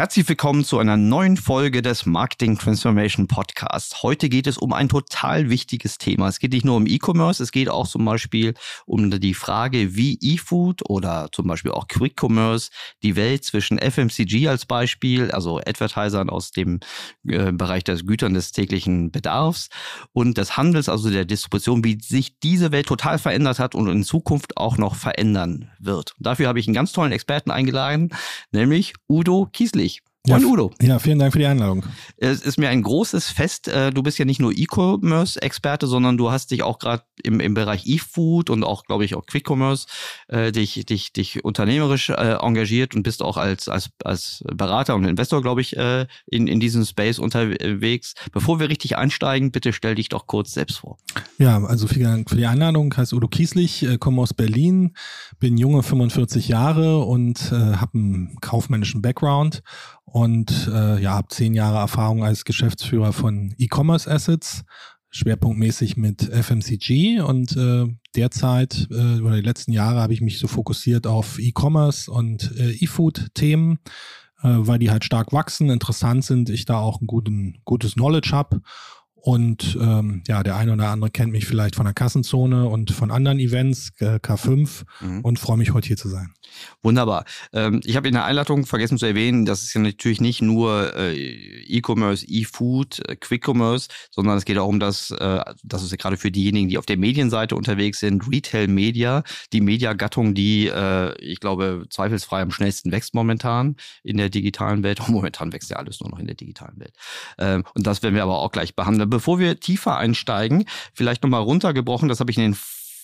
Herzlich willkommen zu einer neuen Folge des Marketing Transformation Podcasts. Heute geht es um ein total wichtiges Thema. Es geht nicht nur um E-Commerce, es geht auch zum Beispiel um die Frage, wie E-Food oder zum Beispiel auch Quick Commerce die Welt zwischen FMCG als Beispiel, also Advertisern aus dem äh, Bereich des Gütern des täglichen Bedarfs und des Handels, also der Distribution, wie sich diese Welt total verändert hat und in Zukunft auch noch verändern wird. Dafür habe ich einen ganz tollen Experten eingeladen, nämlich Udo Kieslich. Moin ja, Udo. Ja, vielen Dank für die Einladung. Es ist mir ein großes Fest. Äh, du bist ja nicht nur E-Commerce-Experte, sondern du hast dich auch gerade im, im Bereich E-Food und auch, glaube ich, auch Quick-Commerce äh, dich, dich, dich unternehmerisch äh, engagiert und bist auch als, als, als Berater und Investor, glaube ich, äh, in, in diesem Space unterwegs. Bevor wir richtig einsteigen, bitte stell dich doch kurz selbst vor. Ja, also vielen Dank für die Einladung. Ich heiße Udo Kieslich, äh, komme aus Berlin, bin junge 45 Jahre und äh, habe einen kaufmännischen Background und äh, ja, habe zehn Jahre Erfahrung als Geschäftsführer von E-Commerce Assets, schwerpunktmäßig mit FMCG und äh, derzeit äh, über die letzten Jahre habe ich mich so fokussiert auf E-Commerce und äh, E-Food-Themen, äh, weil die halt stark wachsen, interessant sind, ich da auch ein guten, gutes Knowledge habe und ähm, ja, der eine oder andere kennt mich vielleicht von der Kassenzone und von anderen Events, äh, K5, mhm. und freue mich heute hier zu sein. Wunderbar. Ähm, ich habe in der Einleitung vergessen zu erwähnen, dass es ja natürlich nicht nur äh, E-Commerce, E-Food, äh, Quick-Commerce, sondern es geht auch um das, äh, das ist ja gerade für diejenigen, die auf der Medienseite unterwegs sind, Retail-Media, die Mediagattung, die, äh, ich glaube, zweifelsfrei am schnellsten wächst momentan in der digitalen Welt. Und momentan wächst ja alles nur noch in der digitalen Welt. Ähm, und das werden wir aber auch gleich behandeln bevor wir tiefer einsteigen, vielleicht nochmal runtergebrochen, das habe ich in den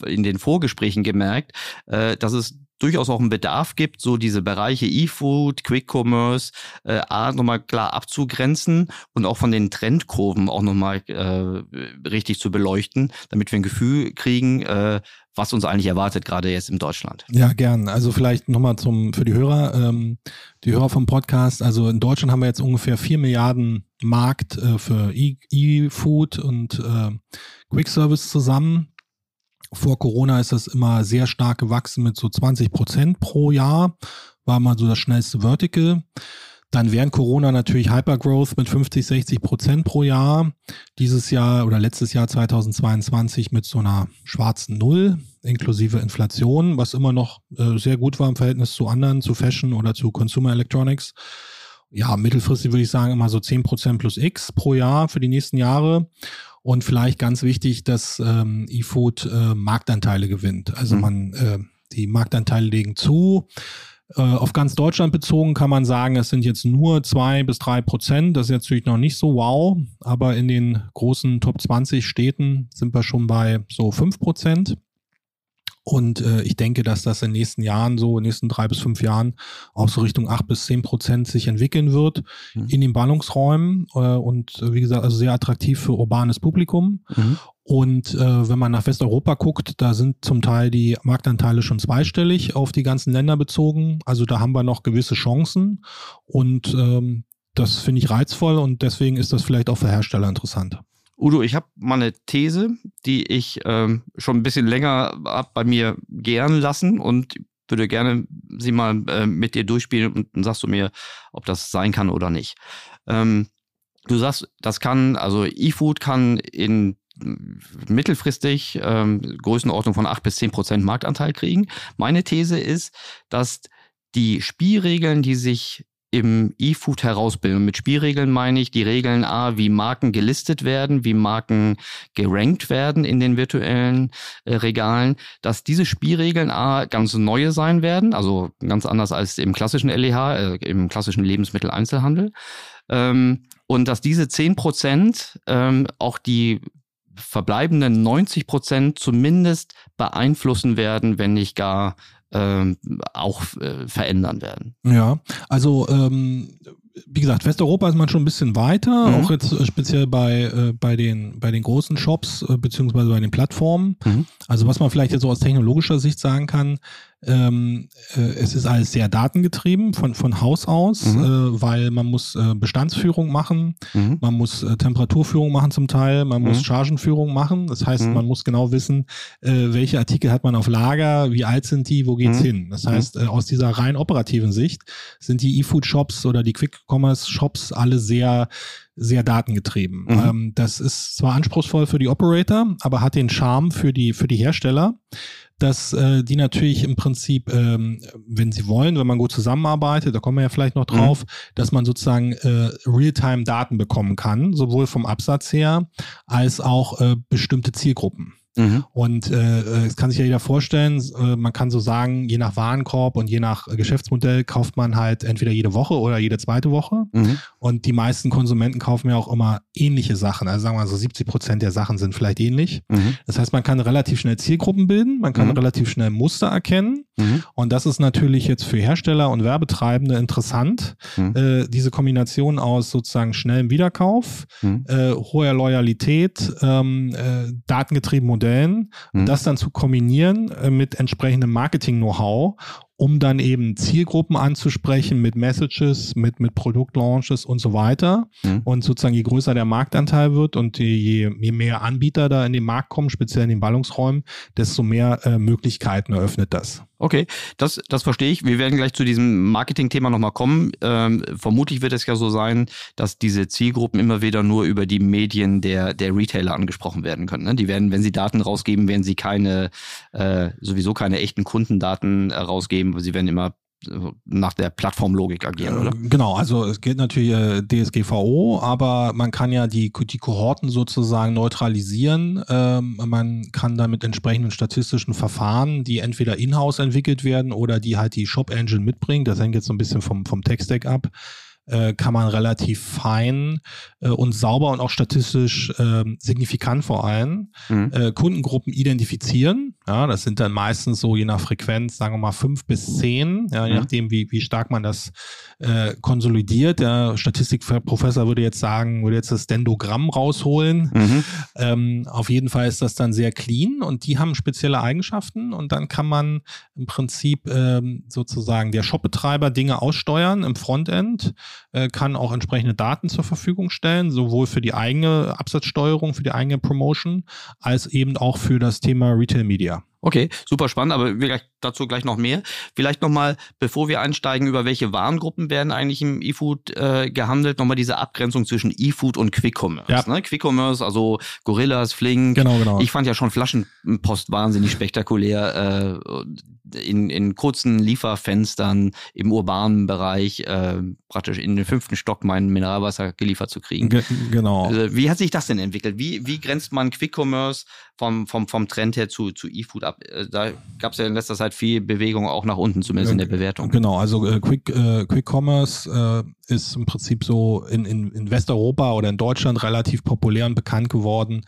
in den Vorgesprächen gemerkt, äh, dass es durchaus auch einen Bedarf gibt, so diese Bereiche E-Food, Quick Commerce, äh, A, nochmal klar abzugrenzen und auch von den Trendkurven auch nochmal äh, richtig zu beleuchten, damit wir ein Gefühl kriegen, äh, was uns eigentlich erwartet, gerade jetzt in Deutschland. Ja, gern. Also vielleicht nochmal zum für die Hörer, ähm, die Hörer vom Podcast. Also in Deutschland haben wir jetzt ungefähr vier Milliarden Markt äh, für E-Food und äh, Quick Service zusammen. Vor Corona ist das immer sehr stark gewachsen mit so 20 Prozent pro Jahr. War mal so das schnellste Vertical. Dann während Corona natürlich Hypergrowth mit 50, 60 Prozent pro Jahr. Dieses Jahr oder letztes Jahr 2022 mit so einer schwarzen Null inklusive Inflation, was immer noch äh, sehr gut war im Verhältnis zu anderen, zu Fashion oder zu Consumer Electronics. Ja, mittelfristig würde ich sagen immer so 10 Prozent plus X pro Jahr für die nächsten Jahre. Und vielleicht ganz wichtig, dass ähm, eFood äh, Marktanteile gewinnt. Also mhm. man, äh, die Marktanteile legen zu. Äh, auf ganz Deutschland bezogen kann man sagen, es sind jetzt nur zwei bis drei Prozent. Das ist natürlich noch nicht so wow, aber in den großen Top 20 Städten sind wir schon bei so fünf Prozent. Und äh, ich denke, dass das in den nächsten Jahren, so in den nächsten drei bis fünf Jahren, auch so Richtung acht bis zehn Prozent sich entwickeln wird mhm. in den Ballungsräumen. Äh, und äh, wie gesagt, also sehr attraktiv für urbanes Publikum. Mhm. Und äh, wenn man nach Westeuropa guckt, da sind zum Teil die Marktanteile schon zweistellig auf die ganzen Länder bezogen. Also da haben wir noch gewisse Chancen und ähm, das finde ich reizvoll und deswegen ist das vielleicht auch für Hersteller interessant. Udo, ich habe mal eine These, die ich ähm, schon ein bisschen länger hab bei mir gern lassen und würde gerne sie mal äh, mit dir durchspielen und dann sagst du mir, ob das sein kann oder nicht. Ähm, du sagst, das kann, also E-Food kann in mittelfristig ähm, Größenordnung von 8 bis 10 Prozent Marktanteil kriegen. Meine These ist, dass die Spielregeln, die sich im E-Food herausbilden. Und mit Spielregeln meine ich die Regeln A, wie Marken gelistet werden, wie Marken gerankt werden in den virtuellen äh, Regalen, dass diese Spielregeln A ganz neue sein werden, also ganz anders als im klassischen LEH, äh, im klassischen Lebensmitteleinzelhandel. Ähm, und dass diese 10 Prozent ähm, auch die verbleibenden 90 Prozent zumindest beeinflussen werden, wenn nicht gar ähm, auch äh, verändern werden. Ja, also ähm, wie gesagt, Westeuropa ist man schon ein bisschen weiter, Mhm. auch jetzt äh, speziell bei, äh, bei, den, bei den großen Shops, äh, beziehungsweise bei den Plattformen. Mhm. Also was man vielleicht jetzt so aus technologischer Sicht sagen kann, ähm, äh, es ist alles sehr datengetrieben von, von Haus aus, Mhm. äh, weil man muss äh, Bestandsführung machen, Mhm. man muss äh, Temperaturführung machen zum Teil, man muss Mhm. Chargenführung machen. Das heißt, Mhm. man muss genau wissen, äh, welche Artikel hat man auf Lager, wie alt sind die, wo geht's Mhm. hin. Das Mhm. heißt, äh, aus dieser rein operativen Sicht sind die E-Food-Shops oder die Quick-Commerce-Shops alle sehr sehr datengetrieben. Mhm. Ähm, das ist zwar anspruchsvoll für die Operator, aber hat den Charme für die für die Hersteller, dass äh, die natürlich im Prinzip, ähm, wenn sie wollen, wenn man gut zusammenarbeitet, da kommen wir ja vielleicht noch drauf, dass man sozusagen äh, Realtime-Daten bekommen kann, sowohl vom Absatz her als auch äh, bestimmte Zielgruppen. Mhm. Und äh, es kann sich ja jeder vorstellen, äh, man kann so sagen, je nach Warenkorb und je nach äh, Geschäftsmodell kauft man halt entweder jede Woche oder jede zweite Woche. Mhm. Und die meisten Konsumenten kaufen ja auch immer ähnliche Sachen. Also sagen wir mal so 70 Prozent der Sachen sind vielleicht ähnlich. Mhm. Das heißt, man kann relativ schnell Zielgruppen bilden, man kann Mhm. relativ schnell Muster erkennen. Mhm. Und das ist natürlich jetzt für Hersteller und Werbetreibende interessant. Mhm. Äh, diese Kombination aus sozusagen schnellem Wiederkauf, äh, hoher Loyalität, ähm, äh, datengetriebenen Modellen Mhm. und das dann zu kombinieren äh, mit entsprechendem Marketing-Know-how, um dann eben Zielgruppen anzusprechen mit Messages, mit, mit Produktlaunches und so weiter. Mhm. Und sozusagen je größer der Marktanteil wird und je, je mehr Anbieter da in den Markt kommen, speziell in den Ballungsräumen, desto mehr äh, Möglichkeiten eröffnet das. Okay, das, das verstehe ich. Wir werden gleich zu diesem Marketing-Thema nochmal kommen. Ähm, vermutlich wird es ja so sein, dass diese Zielgruppen immer wieder nur über die Medien der, der Retailer angesprochen werden können. Ne? Die werden, wenn sie Daten rausgeben, werden sie keine, äh, sowieso keine echten Kundendaten äh, rausgeben, weil sie werden immer äh, nach der Plattformlogik agieren, oder? Äh, Genau, also es gilt natürlich äh, DSGVO, aber man kann ja die, die Kohorten sozusagen neutralisieren. Ähm, man kann da mit entsprechenden statistischen Verfahren, die entweder in-house entwickelt werden oder die halt die Shop Engine mitbringt, das hängt jetzt so ein bisschen vom, vom Tech-Stack ab, äh, kann man relativ fein äh, und sauber und auch statistisch ähm, signifikant vor allem Mhm. äh, Kundengruppen identifizieren. Ja, das sind dann meistens so je nach Frequenz, sagen wir mal fünf bis zehn, ja, je Mhm. nachdem, wie, wie stark man das äh, konsolidiert. Der Statistikprofessor würde jetzt sagen, würde jetzt das Dendogramm rausholen. Mhm. Ähm, auf jeden Fall ist das dann sehr clean und die haben spezielle Eigenschaften und dann kann man im Prinzip ähm, sozusagen der Shopbetreiber Dinge aussteuern im Frontend, äh, kann auch entsprechende Daten zur Verfügung stellen, sowohl für die eigene Absatzsteuerung, für die eigene Promotion, als eben auch für das Thema Retail Media. Okay, super spannend, aber wir gleich, dazu gleich noch mehr. Vielleicht nochmal, bevor wir einsteigen, über welche Warengruppen werden eigentlich im E-Food äh, gehandelt, nochmal diese Abgrenzung zwischen E-Food und Quick-Commerce. Ja. Ne? Quick-Commerce, also Gorillas, Flink. Genau, genau. Ich fand ja schon Flaschenpost wahnsinnig spektakulär, äh, in, in kurzen Lieferfenstern im urbanen Bereich äh, praktisch in den fünften Stock mein Mineralwasser geliefert zu kriegen. Ge genau. Äh, Wie hat sich das denn entwickelt? Wie, wie grenzt man Quick-Commerce vom, vom, vom Trend her zu, zu E-Food ab? Äh, Da gab es ja in letzter Zeit viel Bewegung auch nach unten, zumindest in der Bewertung. Genau, also äh, Quick, äh, Quick Commerce äh, ist im Prinzip so in, in, in Westeuropa oder in Deutschland relativ populär und bekannt geworden.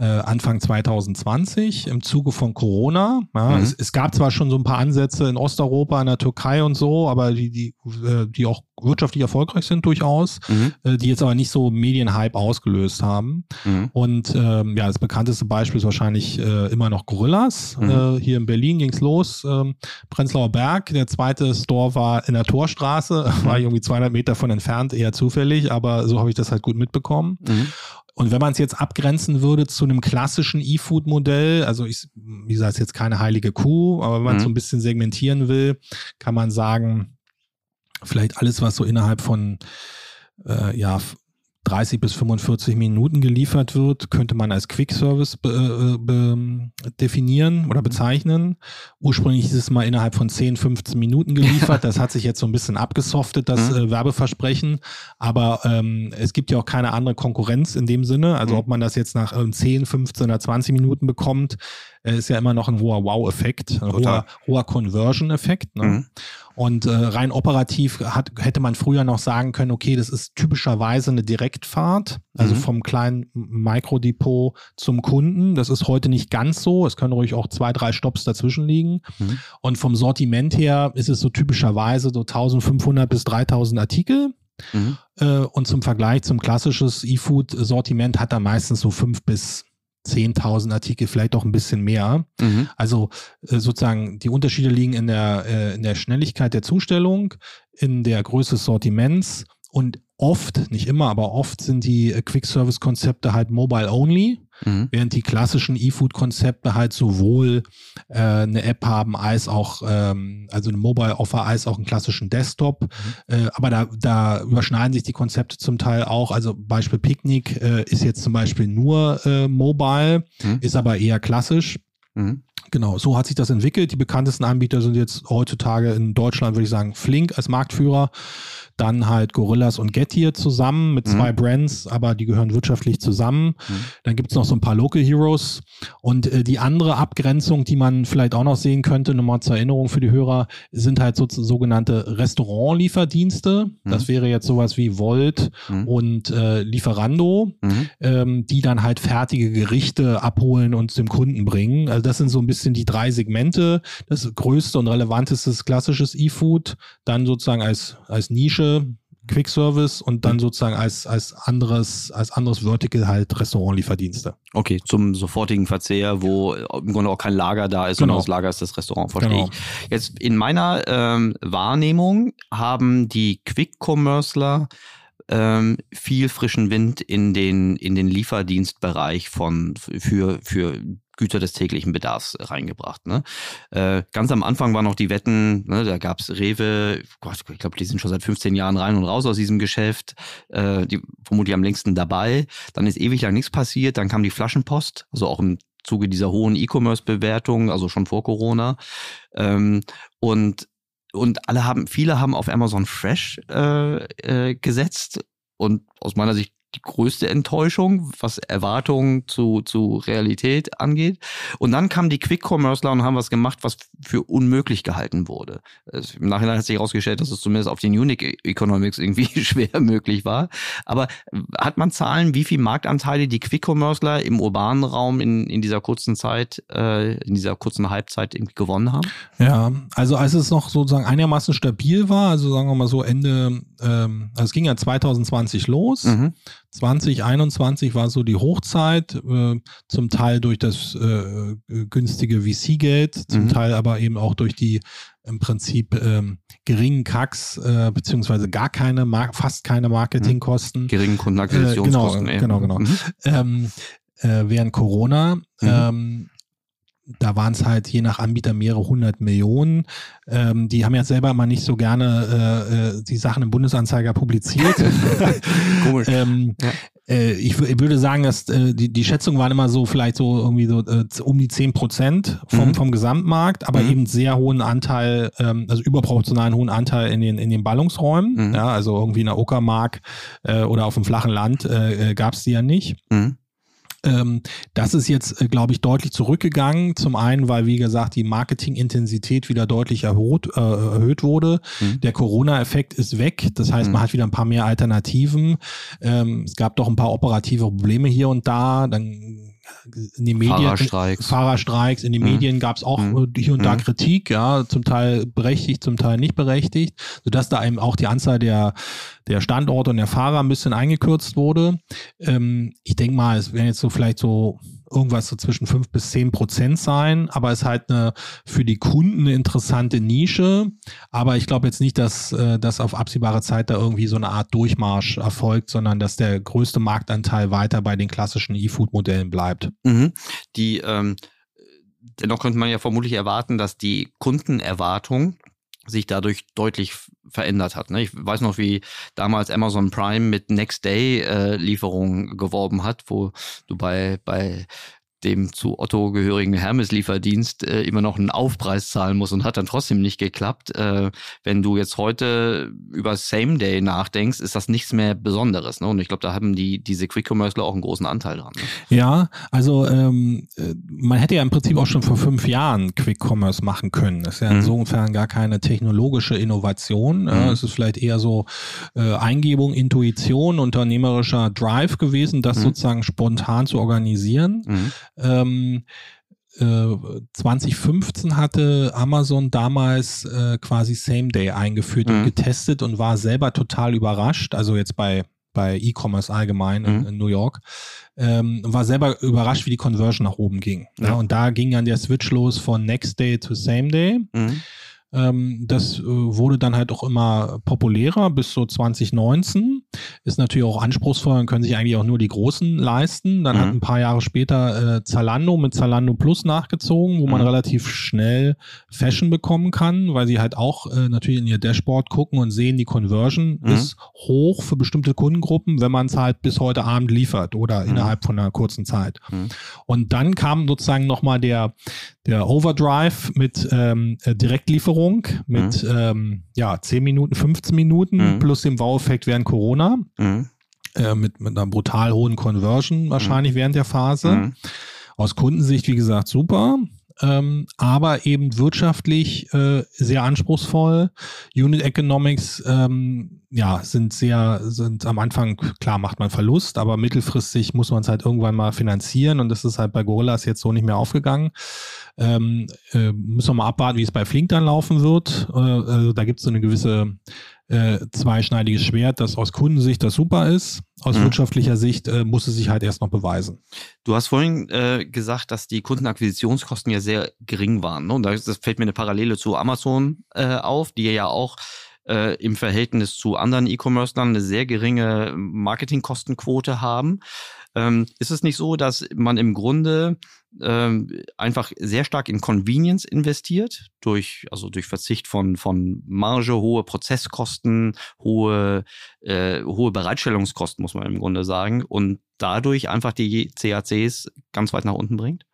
Äh, Anfang 2020 im Zuge von Corona. Ja, Mhm. es, es gab zwar schon so ein paar Ansätze in Osteuropa, in der Türkei und so, aber die, die, äh, die auch wirtschaftlich erfolgreich sind durchaus, Mhm. äh, die jetzt aber nicht so Medienhype ausgelöst haben. Mhm. Und ähm, ja, das bekannteste Beispiel ist wahrscheinlich äh, immer noch Gorillas. Mhm. Äh, hier in Berlin ging's los. Ähm, Prenzlauer Berg, der zweite Store war in der Torstraße, Mhm. war irgendwie 200 Meter von entfernt, eher zufällig, aber so habe ich das halt gut mitbekommen. Und wenn man es jetzt abgrenzen würde zu einem klassischen E-Food-Modell, also ich, wie gesagt, jetzt keine heilige Kuh, aber wenn man Mhm. so ein bisschen segmentieren will, kann man sagen, vielleicht alles, was so innerhalb von äh, ja, 30 bis 45 Minuten geliefert wird, könnte man als Quick Service be, äh, be, definieren oder bezeichnen. Ursprünglich ist es mal innerhalb von 10, 15 Minuten geliefert. Das hat sich jetzt so ein bisschen abgesoftet, das Mhm. äh, Werbeversprechen. Aber ähm, es gibt ja auch keine andere Konkurrenz in dem Sinne. Also Mhm. ob man das jetzt nach ähm, 10, 15 oder 20 Minuten bekommt, ist ja immer noch ein hoher Wow-Effekt, ein hoher, hoher Conversion-Effekt. Ne? Mhm. Und äh, rein operativ hat, hätte man früher noch sagen können, okay, das ist typischerweise eine Direktfahrt, also Mhm. vom kleinen Mikrodepot zum Kunden. Das ist heute nicht ganz so. Es können ruhig auch zwei, drei Stops dazwischen liegen. Mhm. Und vom Sortiment her ist es so typischerweise so 1500 bis 3000 Artikel Mhm. Äh, und zum Vergleich zum klassisches E-Food-Sortiment hat er meistens so fünf bis 10.000 Artikel, vielleicht auch ein bisschen mehr. Mhm. Also äh, sozusagen die Unterschiede liegen in der, äh, in der Schnelligkeit der Zustellung, in der Größe des Sortiments und oft, nicht immer, aber oft sind die äh, Quick-Service-Konzepte halt mobile-only, mhm. während die klassischen E-Food-Konzepte halt sowohl äh, eine App haben als auch, ähm, also eine Mobile-Offer als auch einen klassischen Desktop. Mhm. Äh, aber da, da überschneiden sich die Konzepte zum Teil auch. Also Beispiel Picnic äh, ist jetzt zum Beispiel nur äh, mobile, mhm. ist aber eher klassisch. Mhm. Genau, so hat sich das entwickelt. Die bekanntesten Anbieter sind jetzt heutzutage in Deutschland, würde ich sagen, Flink als Marktführer dann halt Gorillas und Getir zusammen mit zwei mhm. Brands, aber die gehören wirtschaftlich zusammen. Mhm. Dann gibt's noch so ein paar Local Heroes. Und äh, die andere Abgrenzung, die man vielleicht auch noch sehen könnte, nochmal zur Erinnerung für die Hörer, sind halt so, sogenannte Restaurantlieferdienste. Mhm. Das wäre jetzt sowas wie Volt mhm. und äh, Lieferando, mhm. ähm, die dann halt fertige Gerichte abholen und dem Kunden bringen. Also das sind so ein bisschen die drei Segmente. Das größte und relevanteste ist klassisches E-Food, dann sozusagen als, als Nische Quick Service und dann sozusagen als, als anderes, als anderes Vertical halt Restaurantlieferdienste. Okay, zum sofortigen Verzehr, wo im Grunde auch kein Lager da ist, genau. sondern das Lager ist das Restaurant, verstehe genau. ich. Jetzt in meiner ähm, Wahrnehmung haben die Quick-Commerceler ähm, viel frischen Wind in den, in den Lieferdienstbereich von, für, für Güter des täglichen Bedarfs reingebracht. Ne? Äh, ganz am Anfang waren noch die Wetten, ne, da gab's Rewe, Gott, ich glaube, die sind schon seit 15 Jahren rein und raus aus diesem Geschäft, äh, die vermutlich am längsten dabei. Dann ist ewig lang nichts passiert, dann kam die Flaschenpost, also auch im Zuge dieser hohen E-Commerce-Bewertung, also schon vor Corona. Ähm, und und alle haben, viele haben auf Amazon Fresh äh, äh, gesetzt und aus meiner Sicht die größte Enttäuschung, was Erwartungen zu, zu Realität angeht. Und dann kamen die Quick-Commerceler und haben was gemacht, was für unmöglich gehalten wurde. Im Nachhinein hat sich herausgestellt, dass es zumindest auf den Unique Economics irgendwie schwer möglich war. Aber hat man Zahlen, wie viel Marktanteile die Quick-Commerceler im urbanen Raum in, in dieser kurzen Zeit, äh, in dieser kurzen Halbzeit irgendwie gewonnen haben? Ja, also als es noch sozusagen einigermaßen stabil war, also sagen wir mal so Ende, ähm, also es ging ja 2020 los. Mhm. 2021 war so die Hochzeit, äh, zum Teil durch das äh, günstige VC-Geld, zum mhm. Teil aber eben auch durch die im Prinzip ähm, geringen Kacks, äh, beziehungsweise gar keine, fast keine Marketingkosten. Mhm. Geringen Kundenakquisitionskosten. Äh, genau, genau, genau. Mhm. Ähm, äh, während Corona. Mhm. Ähm, da waren es halt je nach Anbieter mehrere hundert Millionen. Ähm, die haben ja selber mal nicht so gerne äh, äh die Sachen im Bundesanzeiger publiziert. Komisch. ähm, ja. äh, ich, ich, würde sagen, dass äh, die, die Schätzungen waren immer so vielleicht so irgendwie so äh, um die zehn Prozent vom, mhm. vom Gesamtmarkt, aber mhm. eben sehr hohen Anteil, ähm, also überproportionalen hohen Anteil in den, in den Ballungsräumen. Mhm. Ja, also irgendwie in der Uckermark äh, oder auf dem flachen Land gab es die ja nicht. Mhm. Ähm, das ist jetzt, äh, glaube ich, deutlich zurückgegangen. Zum einen, weil, wie gesagt, die Marketingintensität wieder deutlich erhöht, äh, erhöht wurde. Mhm. Der Corona-Effekt ist weg. Das heißt, mhm. man hat wieder ein paar mehr Alternativen. Ähm, es gab doch ein paar operative Probleme hier und da. Dann in den Medien Fahrerstreiks, Fahrerstreiks in den mhm. Medien gab es auch mhm. hier und da mhm. Kritik, ja, zum Teil berechtigt, zum Teil nicht berechtigt, sodass da eben auch die Anzahl der der Standorte und der Fahrer ein bisschen eingekürzt wurde. Ähm, ich denke mal, es werden jetzt so vielleicht so irgendwas so zwischen fünf bis zehn Prozent sein, aber es ist halt eine für die Kunden eine interessante Nische. Aber ich glaube jetzt nicht, dass äh, das auf absehbare Zeit da irgendwie so eine Art Durchmarsch erfolgt, sondern dass der größte Marktanteil weiter bei den klassischen E-Food-Modellen bleibt. Mhm. Die ähm, dennoch könnte man ja vermutlich erwarten, dass die Kundenerwartung sich dadurch deutlich verändert hat. Ne? Ich weiß noch, wie damals Amazon Prime mit Next Day äh, Lieferungen geworben hat, wo du bei, bei dem zu Otto gehörigen Hermes-Lieferdienst äh, immer noch einen Aufpreis zahlen muss und hat dann trotzdem nicht geklappt. Äh, wenn du jetzt heute über Same Day nachdenkst, ist das nichts mehr Besonderes. Ne? Und ich glaube, da haben die diese Quick Commerce auch einen großen Anteil dran. Ne? Ja, also ähm, äh, man hätte ja im Prinzip auch schon vor fünf Jahren Quick Commerce machen können. Das ist ja mhm. insofern gar keine technologische Innovation. Mhm. Es ist vielleicht eher so äh, Eingebung, Intuition, unternehmerischer Drive gewesen, das mhm. sozusagen spontan zu organisieren. Ähm, äh, 2015 hatte Amazon damals äh, quasi Same Day eingeführt und Mhm. getestet und war selber total überrascht. Also jetzt bei bei E-Commerce allgemein in, Mhm. in New York, ähm, war selber überrascht, wie die Conversion nach oben ging. Ja. Ja. und da ging dann der Switch los von Next Day to Same Day. Mhm. Ähm, das äh, wurde dann halt auch immer populärer bis so 2019. Ist natürlich auch anspruchsvoll und können sich eigentlich auch nur die Großen leisten. Dann Mhm. hat ein paar Jahre später äh, Zalando mit Zalando Plus nachgezogen, wo man Mhm. relativ schnell Fashion bekommen kann, weil sie halt auch äh, natürlich in ihr Dashboard gucken und sehen, die Conversion Mhm. ist hoch für bestimmte Kundengruppen, wenn man es halt bis heute Abend liefert oder Mhm. innerhalb von einer kurzen Zeit. Mhm. Und dann kam sozusagen nochmal der, der Overdrive mit ähm, äh, Direktlieferung mit ähm, ja, 10 Minuten, 15 Minuten Mhm. plus dem Wow-Effekt während Corona. Mhm. Äh, mit, mit einer brutal hohen Conversion wahrscheinlich während der Phase. Mhm. Aus Kundensicht, wie gesagt, super. Ähm, aber eben wirtschaftlich äh, sehr anspruchsvoll. Unit Economics ähm, ja, sind sehr, sind am Anfang, klar macht man Verlust, aber mittelfristig muss man es halt irgendwann mal finanzieren und das ist halt bei Gorillas jetzt so nicht mehr aufgegangen. Ähm, äh, müssen wir mal abwarten, wie es bei Flink dann laufen wird. Äh, also da gibt es so eine gewisse äh, zweischneidiges Schwert, das aus Kundensicht das super ist. Aus Mhm. wirtschaftlicher Sicht äh, muss es sich halt erst noch beweisen. Du hast vorhin äh, gesagt, dass die Kundenakquisitionskosten ja sehr gering waren. Ne? Und da- das fällt mir eine Parallele zu Amazon äh, auf, die ja auch äh, im Verhältnis zu anderen E-Commerce-Lern eine sehr geringe Marketingkostenquote haben. Ähm, ist es nicht so, dass man im Grunde ähm, einfach sehr stark in Convenience investiert, durch, also durch Verzicht von, von Marge, hohe Prozesskosten, hohe, äh, hohe Bereitstellungskosten, muss man im Grunde sagen, und dadurch einfach die CACs ganz weit nach unten bringt?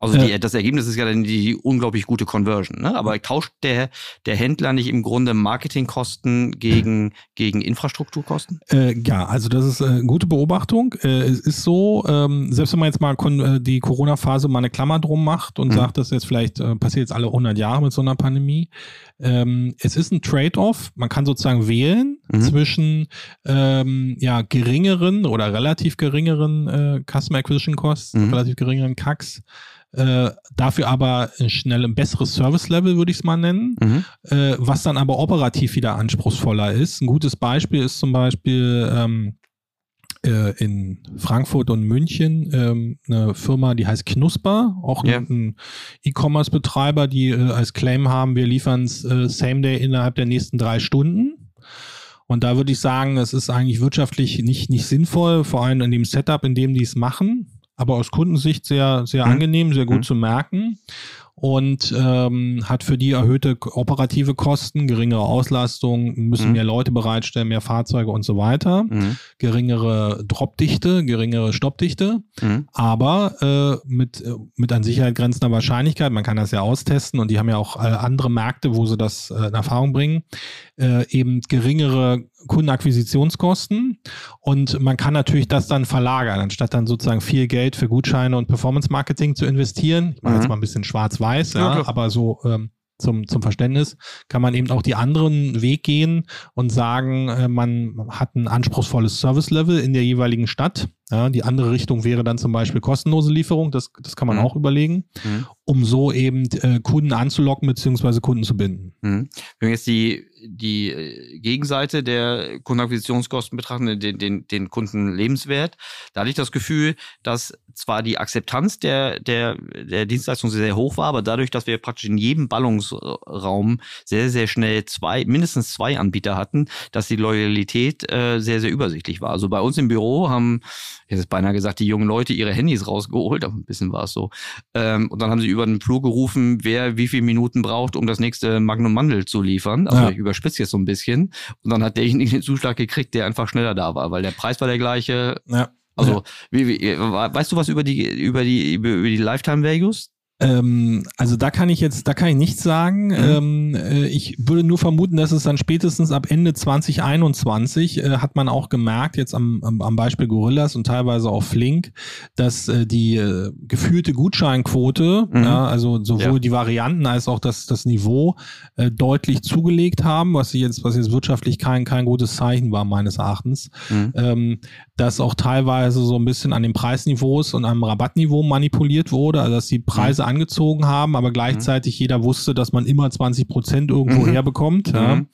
Also die, Äh. das Ergebnis ist ja dann die unglaublich gute Conversion. Ne? Aber tauscht der, der Händler nicht im Grunde Marketingkosten gegen, gegen Infrastrukturkosten? Äh, ja, also das ist äh, eine gute Beobachtung. Äh, es ist so, ähm, selbst wenn man jetzt mal äh, die Corona-Phase mal eine Klammer drum macht und Mhm. sagt, dass jetzt vielleicht äh, passiert jetzt alle 100 Jahre mit so einer Pandemie, ähm, es ist ein Trade-off. Man kann sozusagen wählen Mhm. zwischen ähm, ja geringeren oder relativ geringeren äh, Customer Acquisition Costs, Mhm. relativ geringeren CACs. Äh, dafür aber ein schnell ein besseres Service-Level, würde ich es mal nennen Mhm. äh, was dann aber operativ wieder anspruchsvoller ist. Ein gutes Beispiel ist zum Beispiel ähm, äh, in Frankfurt und München ähm, eine Firma, die heißt Knusper, auch ein, ein E-Commerce-Betreiber, die äh, als Claim haben, wir liefern es äh, Same Day innerhalb der nächsten drei Stunden. Und da würde ich sagen, es ist eigentlich wirtschaftlich nicht, nicht sinnvoll, vor allem in dem Setup, in dem die es machen, aber aus Kundensicht sehr, sehr Mhm. angenehm, sehr gut Mhm. zu merken und ähm, hat für die erhöhte operative Kosten, geringere Auslastung, müssen Mhm. mehr Leute bereitstellen, mehr Fahrzeuge und so weiter, Mhm. geringere Dropdichte, geringere Stoppdichte, Mhm. aber äh, mit, äh, mit an Sicherheit grenzender Wahrscheinlichkeit, man kann das ja austesten und die haben ja auch äh, andere Märkte, wo sie das äh, in Erfahrung bringen, äh, eben geringere Kundenakquisitionskosten und man kann natürlich das dann verlagern, anstatt dann sozusagen viel Geld für Gutscheine und Performance Marketing zu investieren. Ich mache Mhm. jetzt mal ein bisschen schwarz-weiß, Ja, ja, aber so ähm, zum, zum Verständnis kann man eben auch die anderen Weg gehen und sagen, äh, man hat ein anspruchsvolles Service-Level in der jeweiligen Stadt. Ja, die andere Richtung wäre dann zum Beispiel kostenlose Lieferung, das, das kann man Mhm. auch überlegen, Mhm. um so eben äh, Kunden anzulocken beziehungsweise Kunden zu binden. Mhm. Wenn wir jetzt die, die äh, Gegenseite der Kundenakquisitionskosten betrachten, den, den, den Kundenlebenswert, da hatte ich das Gefühl, dass zwar die Akzeptanz der, der, der Dienstleistung sehr, sehr hoch war, aber dadurch, dass wir praktisch in jedem Ballungsraum sehr, sehr schnell zwei, mindestens zwei Anbieter hatten, dass die Loyalität äh, sehr, sehr übersichtlich war. Also bei uns im Büro haben, hätte es beinahe gesagt, die jungen Leute ihre Handys rausgeholt, aber ein bisschen war es so. Ähm, und dann haben sie über den Flur gerufen, wer wie viele Minuten braucht, um das nächste Magnum Mandel zu liefern. Also Ja. ich überspitze jetzt so ein bisschen. Und dann hat derjenige den Zuschlag gekriegt, der einfach schneller da war, weil der Preis war der gleiche. Ja. Also, wie, wie, weißt du was über die, über die, über die Lifetime Values? Ähm, also da kann ich jetzt, da kann ich nichts sagen. Mhm. Ähm, äh, ich würde nur vermuten, dass es dann spätestens ab Ende 2021 äh, hat man auch gemerkt, jetzt am, am, Beispiel Gorillas und teilweise auch Flink, dass äh, die äh, gefühlte Gutscheinquote, mhm. ja, also sowohl ja. die Varianten als auch das, das Niveau äh, deutlich zugelegt haben, was jetzt, was jetzt wirtschaftlich kein, kein gutes Zeichen war, meines Erachtens. Mhm. Ähm, dass auch teilweise so ein bisschen an den Preisniveaus und am Rabattniveau manipuliert wurde, also dass die Preise mhm. Angezogen haben, aber gleichzeitig mhm. jeder wusste, dass man immer 20 Prozent irgendwo mhm. herbekommt. Ja. Mhm.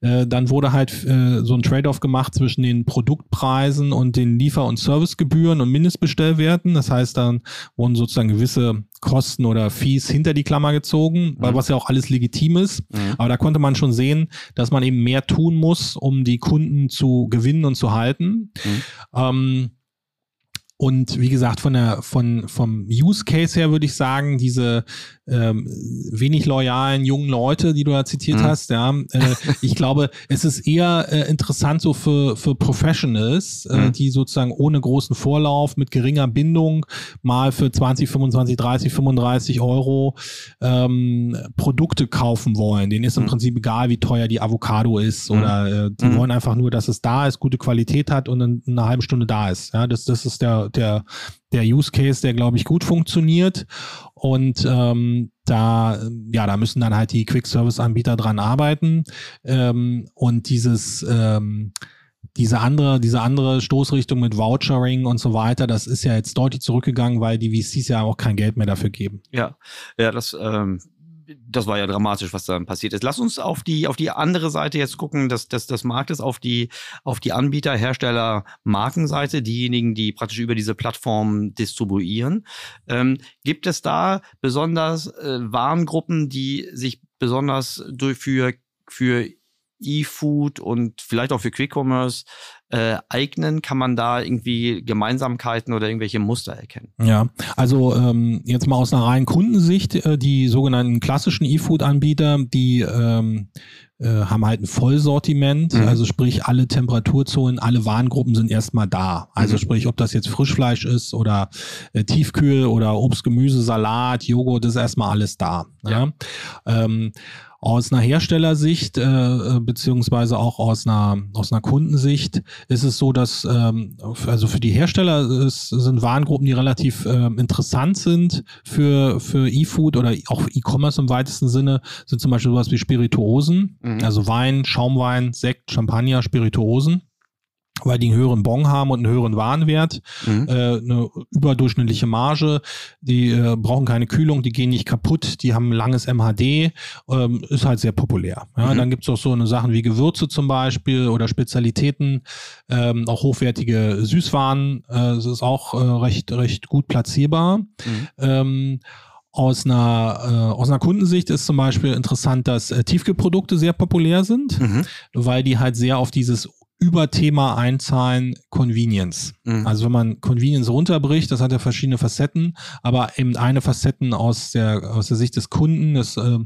Äh, dann wurde halt äh, so ein Trade-off gemacht zwischen den Produktpreisen und den Liefer- und Servicegebühren und Mindestbestellwerten. Das heißt, dann wurden sozusagen gewisse Kosten oder Fees hinter die Klammer gezogen, mhm. was ja auch alles legitim ist. Mhm. Aber da konnte man schon sehen, dass man eben mehr tun muss, um die Kunden zu gewinnen und zu halten. Mhm. Ähm, und wie gesagt, von der, von, vom Use Case her würde ich sagen, diese ähm, wenig loyalen jungen Leute, die du ja zitiert mhm. hast, ja, äh, ich glaube, es ist eher äh, interessant so für, für Professionals, äh, mhm. die sozusagen ohne großen Vorlauf, mit geringer Bindung mal für 20, 25, 30, 35 Euro ähm, Produkte kaufen wollen. Denen ist im mhm. Prinzip egal, wie teuer die Avocado ist mhm. oder äh, die mhm. wollen einfach nur, dass es da ist, gute Qualität hat und in, in einer halben Stunde da ist. Ja, das, das ist der, der, der Use Case, der, glaube ich, gut funktioniert. Und ähm, da, ja, da müssen dann halt die Quick-Service-Anbieter dran arbeiten. Ähm, und dieses ähm, diese andere, diese andere Stoßrichtung mit Vouchering und so weiter, das ist ja jetzt deutlich zurückgegangen, weil die VCs ja auch kein Geld mehr dafür geben. Ja, ja, das ähm, das war ja dramatisch, was dann passiert ist. Lass uns auf die, auf die andere Seite jetzt gucken, des, des, des Marktes, auf die, auf die Anbieter, Hersteller, Markenseite, diejenigen, die praktisch über diese Plattform distribuieren. Ähm, gibt es da besonders äh, Warengruppen, die sich besonders durch für, für E-Food und vielleicht auch für Quick Commerce äh, eignen? Kann man da irgendwie Gemeinsamkeiten oder irgendwelche Muster erkennen? Ja, also ähm, jetzt mal aus einer reinen Kundensicht, äh, die sogenannten klassischen E-Food-Anbieter, die ähm, äh, haben halt ein Vollsortiment, mhm. also sprich alle Temperaturzonen, alle Warengruppen sind erstmal da. Also mhm. sprich, ob das jetzt Frischfleisch ist oder äh, Tiefkühl oder Obst, Gemüse, Salat, Joghurt, ist erstmal alles da. Ja. ja? Ähm, aus einer Herstellersicht äh, äh, beziehungsweise auch aus einer aus einer Kundensicht ist es so, dass ähm, also für die Hersteller es sind Warengruppen, die relativ äh, interessant sind für für E-Food oder auch E-Commerce im weitesten Sinne sind zum Beispiel sowas wie Spirituosen, mhm. also Wein, Schaumwein, Sekt, Champagner, Spirituosen weil die einen höheren Bon haben und einen höheren Warenwert, mhm. äh, eine überdurchschnittliche Marge, die äh, brauchen keine Kühlung, die gehen nicht kaputt, die haben ein langes MHD, ähm, ist halt sehr populär. Ja, mhm. Dann gibt's auch so eine Sachen wie Gewürze zum Beispiel oder Spezialitäten, ähm, auch hochwertige Süßwaren, äh, das ist auch äh, recht, recht gut platzierbar. Mhm. Ähm, aus einer, äh, aus einer Kundensicht ist zum Beispiel interessant, dass äh, Tiefkühlprodukte sehr populär sind, mhm. weil die halt sehr auf dieses über Thema einzahlen Convenience. Mhm. Also wenn man Convenience runterbricht, das hat ja verschiedene Facetten, aber eben eine Facetten aus der, aus der Sicht des Kunden, des äh,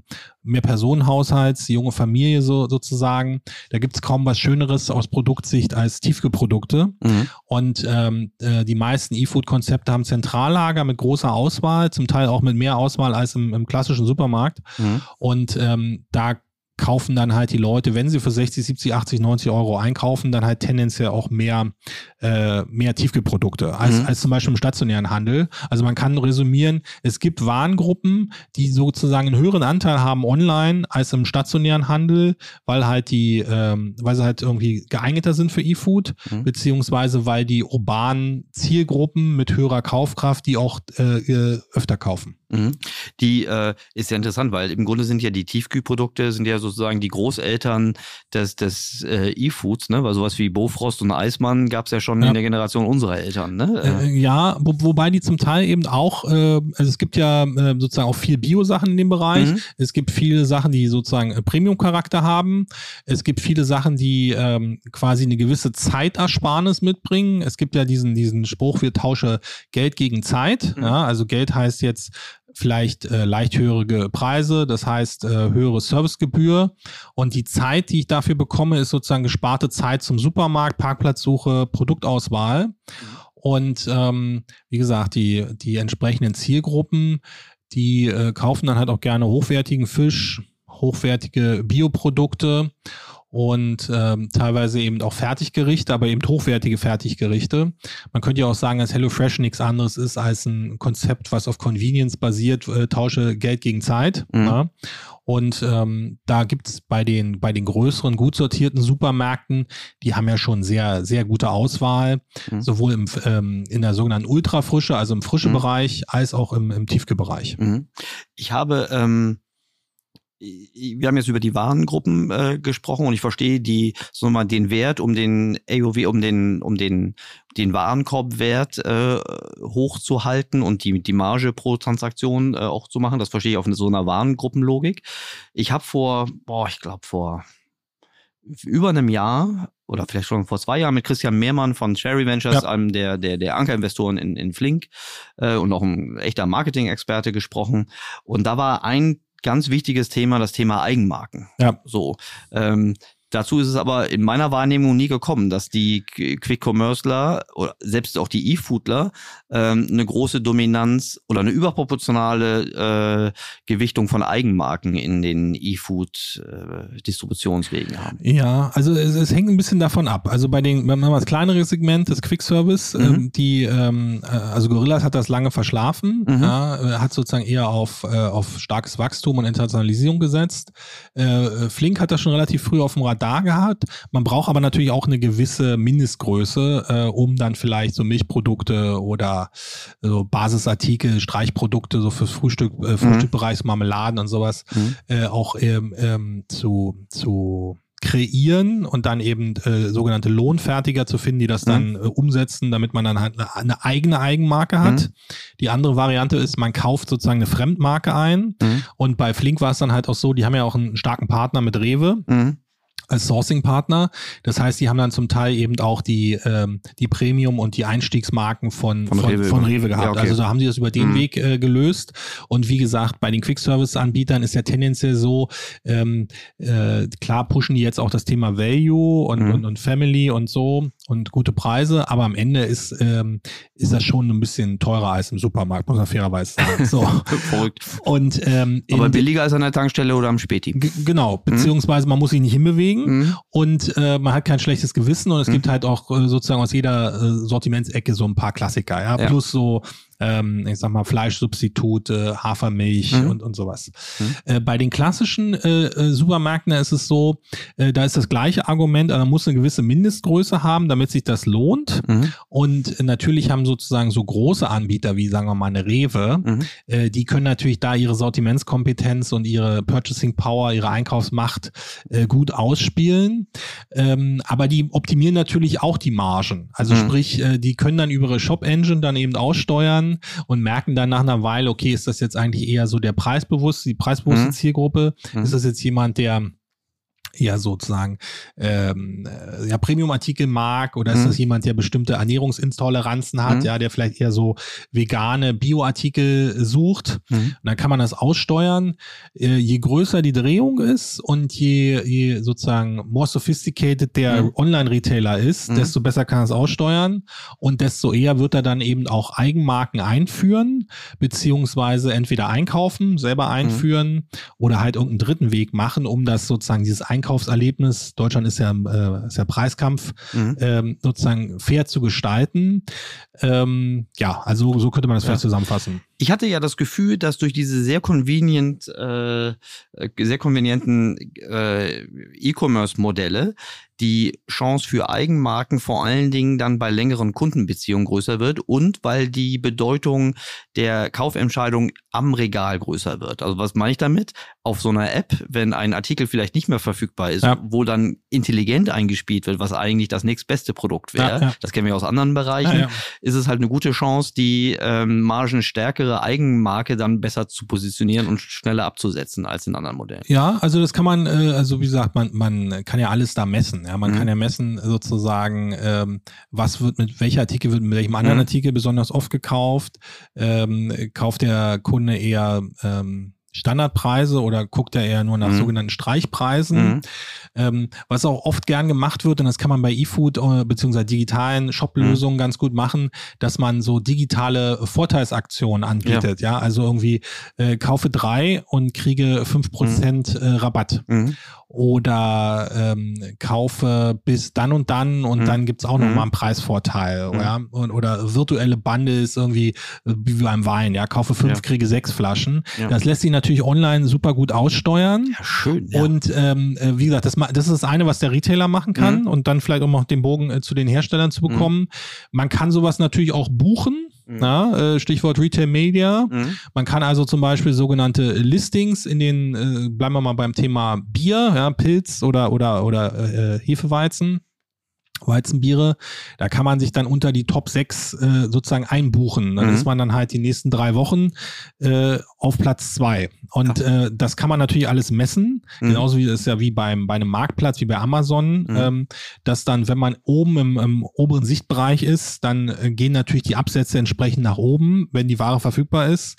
Mehrpersonenhaushalts, die junge Familie so, sozusagen, da gibt's kaum was Schöneres aus Produktsicht als Tiefkühlprodukte. Mhm. Und ähm, äh, die meisten E-Food-Konzepte haben Zentrallager mit großer Auswahl, zum Teil auch mit mehr Auswahl als im, im klassischen Supermarkt. Mhm. Und ähm, da kaufen dann halt die Leute, wenn sie für 60, 70, 80, 90 Euro einkaufen, dann halt tendenziell auch mehr, äh, mehr Tiefkühlprodukte als, mhm. als zum Beispiel im stationären Handel. Also man kann resümieren, es gibt Warengruppen, die sozusagen einen höheren Anteil haben online als im stationären Handel, weil halt die, ähm, weil sie halt irgendwie geeigneter sind für E-Food, mhm. beziehungsweise weil die urbanen Zielgruppen mit höherer Kaufkraft die auch äh, öfter kaufen. Mhm. Die äh, ist ja interessant, weil im Grunde sind ja die Tiefkühlprodukte sind ja sozusagen die Großeltern des, des äh, E-Foods, ne? Weil sowas wie Bofrost und Eismann gab es ja schon ja. in der Generation unserer Eltern, ne? Äh, äh, ja, wo, wobei die zum Teil eben auch, äh, also es gibt ja äh, sozusagen auch viel Bio-Sachen in dem Bereich. Mhm. Es gibt viele Sachen, die sozusagen äh, Premium-Charakter haben. Es gibt viele Sachen, die ähm, quasi eine gewisse Zeitersparnis mitbringen. Es gibt ja diesen, diesen Spruch, wir tausche Geld gegen Zeit. Mhm. Ja? Also Geld heißt jetzt vielleicht äh, leicht höhere Preise, das heißt äh, höhere Servicegebühr und die Zeit, die ich dafür bekomme, ist sozusagen gesparte Zeit zum Supermarkt, Parkplatzsuche, Produktauswahl. Mhm. Und ähm, wie gesagt, die, die entsprechenden Zielgruppen, die äh, kaufen dann halt auch gerne hochwertigen Fisch, hochwertige Bioprodukte und ähm, teilweise eben auch Fertiggerichte, aber eben hochwertige Fertiggerichte. Man könnte ja auch sagen, dass HelloFresh nichts anderes ist als ein Konzept, was auf Convenience basiert, äh, tausche Geld gegen Zeit. Mhm. Ja? Und ähm, da gibt's bei den, bei den größeren, gut sortierten Supermärkten, die haben ja schon sehr, sehr gute Auswahl, mhm. sowohl im, ähm, in der sogenannten Ultrafrische, also im frische mhm. Bereich, als auch im, im Tiefkühlbereich. Mhm. Ich habe ähm wir haben jetzt über die Warengruppen äh, gesprochen und ich verstehe die so mal den Wert um den AOV um den um den den Warenkorbwert äh, hochzuhalten und die die Marge pro Transaktion äh, auch zu machen. Das verstehe ich auf so einer Warengruppenlogik. Ich habe vor boah ich glaube vor über einem Jahr oder vielleicht schon vor zwei Jahren mit Christian Mehrmann von Cherry Ventures, ja. einem der, der, der Ankerinvestoren in, in Flink äh, und auch ein echter Marketing-Experte gesprochen. Und da war ein ganz wichtiges Thema, das Thema Eigenmarken. Ja. So. Ähm, Dazu ist es aber in meiner Wahrnehmung nie gekommen, dass die Quick-Commerceler oder selbst auch die E-Foodler ähm, eine große Dominanz oder eine überproportionale äh, Gewichtung von Eigenmarken in den E-Food-Distributionswegen äh, haben. Ja, also es, es, hängt ein bisschen davon ab. Also bei den, wenn man das kleinere Segment, das Quick-Service, mhm. ähm, die, ähm, äh, also Gorillas hat das lange verschlafen, mhm. ja, hat sozusagen eher auf, äh, auf starkes Wachstum und Internationalisierung gesetzt. Äh, Flink hat das schon relativ früh auf dem Radar da gehabt. Man braucht aber natürlich auch eine gewisse Mindestgröße, äh, um dann vielleicht so Milchprodukte oder so Basisartikel, Streichprodukte so fürs Frühstück, äh, mhm. Frühstückbereich, Marmeladen und sowas mhm. äh, auch ähm, ähm, zu, zu kreieren und dann eben äh, sogenannte Lohnfertiger zu finden, die das dann mhm. äh, umsetzen, damit man dann halt eine, eine eigene Eigenmarke hat. Mhm. Die andere Variante ist, man kauft sozusagen eine Fremdmarke ein mhm. und bei Flink war es dann halt auch so, die haben ja auch einen starken Partner mit Rewe. Mhm als Sourcing-Partner. Das heißt, die haben dann zum Teil eben auch die, ähm, die Premium- und die Einstiegsmarken von, von, von, Rewe, von Rewe gehabt. Ja, okay. Also da haben sie das über den mhm. Weg äh, gelöst. Und wie gesagt, bei den Quick-Service-Anbietern ist ja tendenziell so, ähm, äh, klar pushen die jetzt auch das Thema Value und, mhm. und, und Family und so und gute Preise, aber am Ende ist, ähm, ist das schon ein bisschen teurer als im Supermarkt, muss man fairerweise sagen. So. Verrückt. Und, ähm, aber billiger als an der Tankstelle oder am Späti. Genau, mhm. beziehungsweise man muss sich nicht hinbewegen mhm. und äh, man hat kein schlechtes Gewissen und es mhm. gibt halt auch äh, sozusagen aus jeder äh, Sortimentsecke so ein paar Klassiker, ja, ja. plus so ähm, ich sag mal, Fleischsubstitute, Hafermilch mhm. und, und sowas. Mhm. Äh, bei den klassischen äh, äh, Supermärkten ist es so, äh, da ist das gleiche Argument, also man muss eine gewisse Mindestgröße haben, damit sich das lohnt. Mhm. Und natürlich haben sozusagen so große Anbieter wie, sagen wir mal, eine Rewe, mhm. äh, die können natürlich da ihre Sortimentskompetenz und ihre Purchasing Power, ihre Einkaufsmacht äh, gut ausspielen. Ähm, aber die optimieren natürlich auch die Margen. Also mhm. sprich, die können dann über ihre Shop Engine dann eben aussteuern, an und merken dann nach einer Weile, okay, ist das jetzt eigentlich eher so der preisbewusste, die preisbewusste mhm. Zielgruppe? Mhm. Ist das jetzt jemand, der ja sozusagen ähm, äh, ja Premium-Artikel mag oder mhm. ist das jemand, der bestimmte Ernährungsintoleranzen hat, mhm. ja, der vielleicht eher so vegane Bioartikel sucht. Mhm. Und dann kann man das aussteuern. Äh, je größer die Drehung ist und je, je sozusagen more sophisticated der mhm. Online-Retailer ist, mhm. desto besser kann er es aussteuern und desto eher wird er dann eben auch Eigenmarken einführen, beziehungsweise entweder einkaufen, selber mhm. einführen oder halt irgendeinen dritten Weg machen, um das sozusagen dieses Einkauf Einkaufserlebnis, Deutschland ist ja, äh, ist ja Preiskampf, mhm. ähm, sozusagen fair zu gestalten. Ähm, ja, also so könnte man das ja. vielleicht zusammenfassen. Ich hatte ja das Gefühl, dass durch diese sehr convenient, äh, sehr konvenienten äh, E-Commerce-Modelle die Chance für Eigenmarken vor allen Dingen dann bei längeren Kundenbeziehungen größer wird und weil die Bedeutung der Kaufentscheidung am Regal größer wird. Also was meine ich damit? Auf so einer App, wenn ein Artikel vielleicht nicht mehr verfügbar ist, ja. wo dann intelligent eingespielt wird, was eigentlich das nächstbeste Produkt wäre, ja, ja. das kennen wir aus anderen Bereichen, ist es halt eine gute Chance, die ähm, margenstärkere Eigenmarke dann besser zu positionieren und schneller abzusetzen als in anderen Modellen. Ja, also das kann man, äh, also wie gesagt, man, man kann ja alles da messen. Ja, man mhm. kann ja messen sozusagen, ähm, was wird mit welcher Artikel wird mit welchem anderen mhm. Artikel besonders oft gekauft. Ähm, kauft der Kunde eher ähm, Standardpreise oder guckt er eher nur nach Mhm. sogenannten Streichpreisen? Mhm. Ähm, was auch oft gern gemacht wird, und das kann man bei eFood äh, beziehungsweise digitalen Shop-Lösungen ganz gut machen, dass man so digitale Vorteilsaktionen anbietet. Ja, also irgendwie äh, kaufe drei und kriege fünf Prozent äh, Rabatt. Mhm. Oder ähm, kaufe bis dann und dann und Mhm. dann gibt's auch noch Mhm. mal einen Preisvorteil. Mhm. Ja? Und, oder virtuelle Bundles irgendwie äh, wie beim Wein. Ja, kaufe fünf, Ja. kriege sechs Flaschen. Ja. Das lässt sich natürlich online super gut aussteuern. Ja, schön. Ja. Und ähm, äh, wie gesagt, das, das ist das eine, was der Retailer machen kann Mhm. und dann vielleicht um auch den Bogen äh, zu den Herstellern zu bekommen. Man kann sowas natürlich auch buchen. Mhm. Na, äh, Stichwort Retail Media. Mhm. Man kann also zum Beispiel sogenannte Listings in den, äh, bleiben wir mal beim Thema Bier, ja, Pilz oder oder oder äh, Hefeweizen. Weizenbiere, da kann man sich dann unter die Top 6 äh, sozusagen einbuchen. Dann Mhm. ist man dann halt die nächsten drei Wochen äh, auf Platz zwei. Und äh, das kann man natürlich alles messen, Mhm. genauso wie ist ja wie beim bei einem Marktplatz, wie bei Amazon, Mhm. ähm, dass dann, wenn man oben im, im oberen Sichtbereich ist, dann äh, gehen natürlich die Absätze entsprechend nach oben, wenn die Ware verfügbar ist.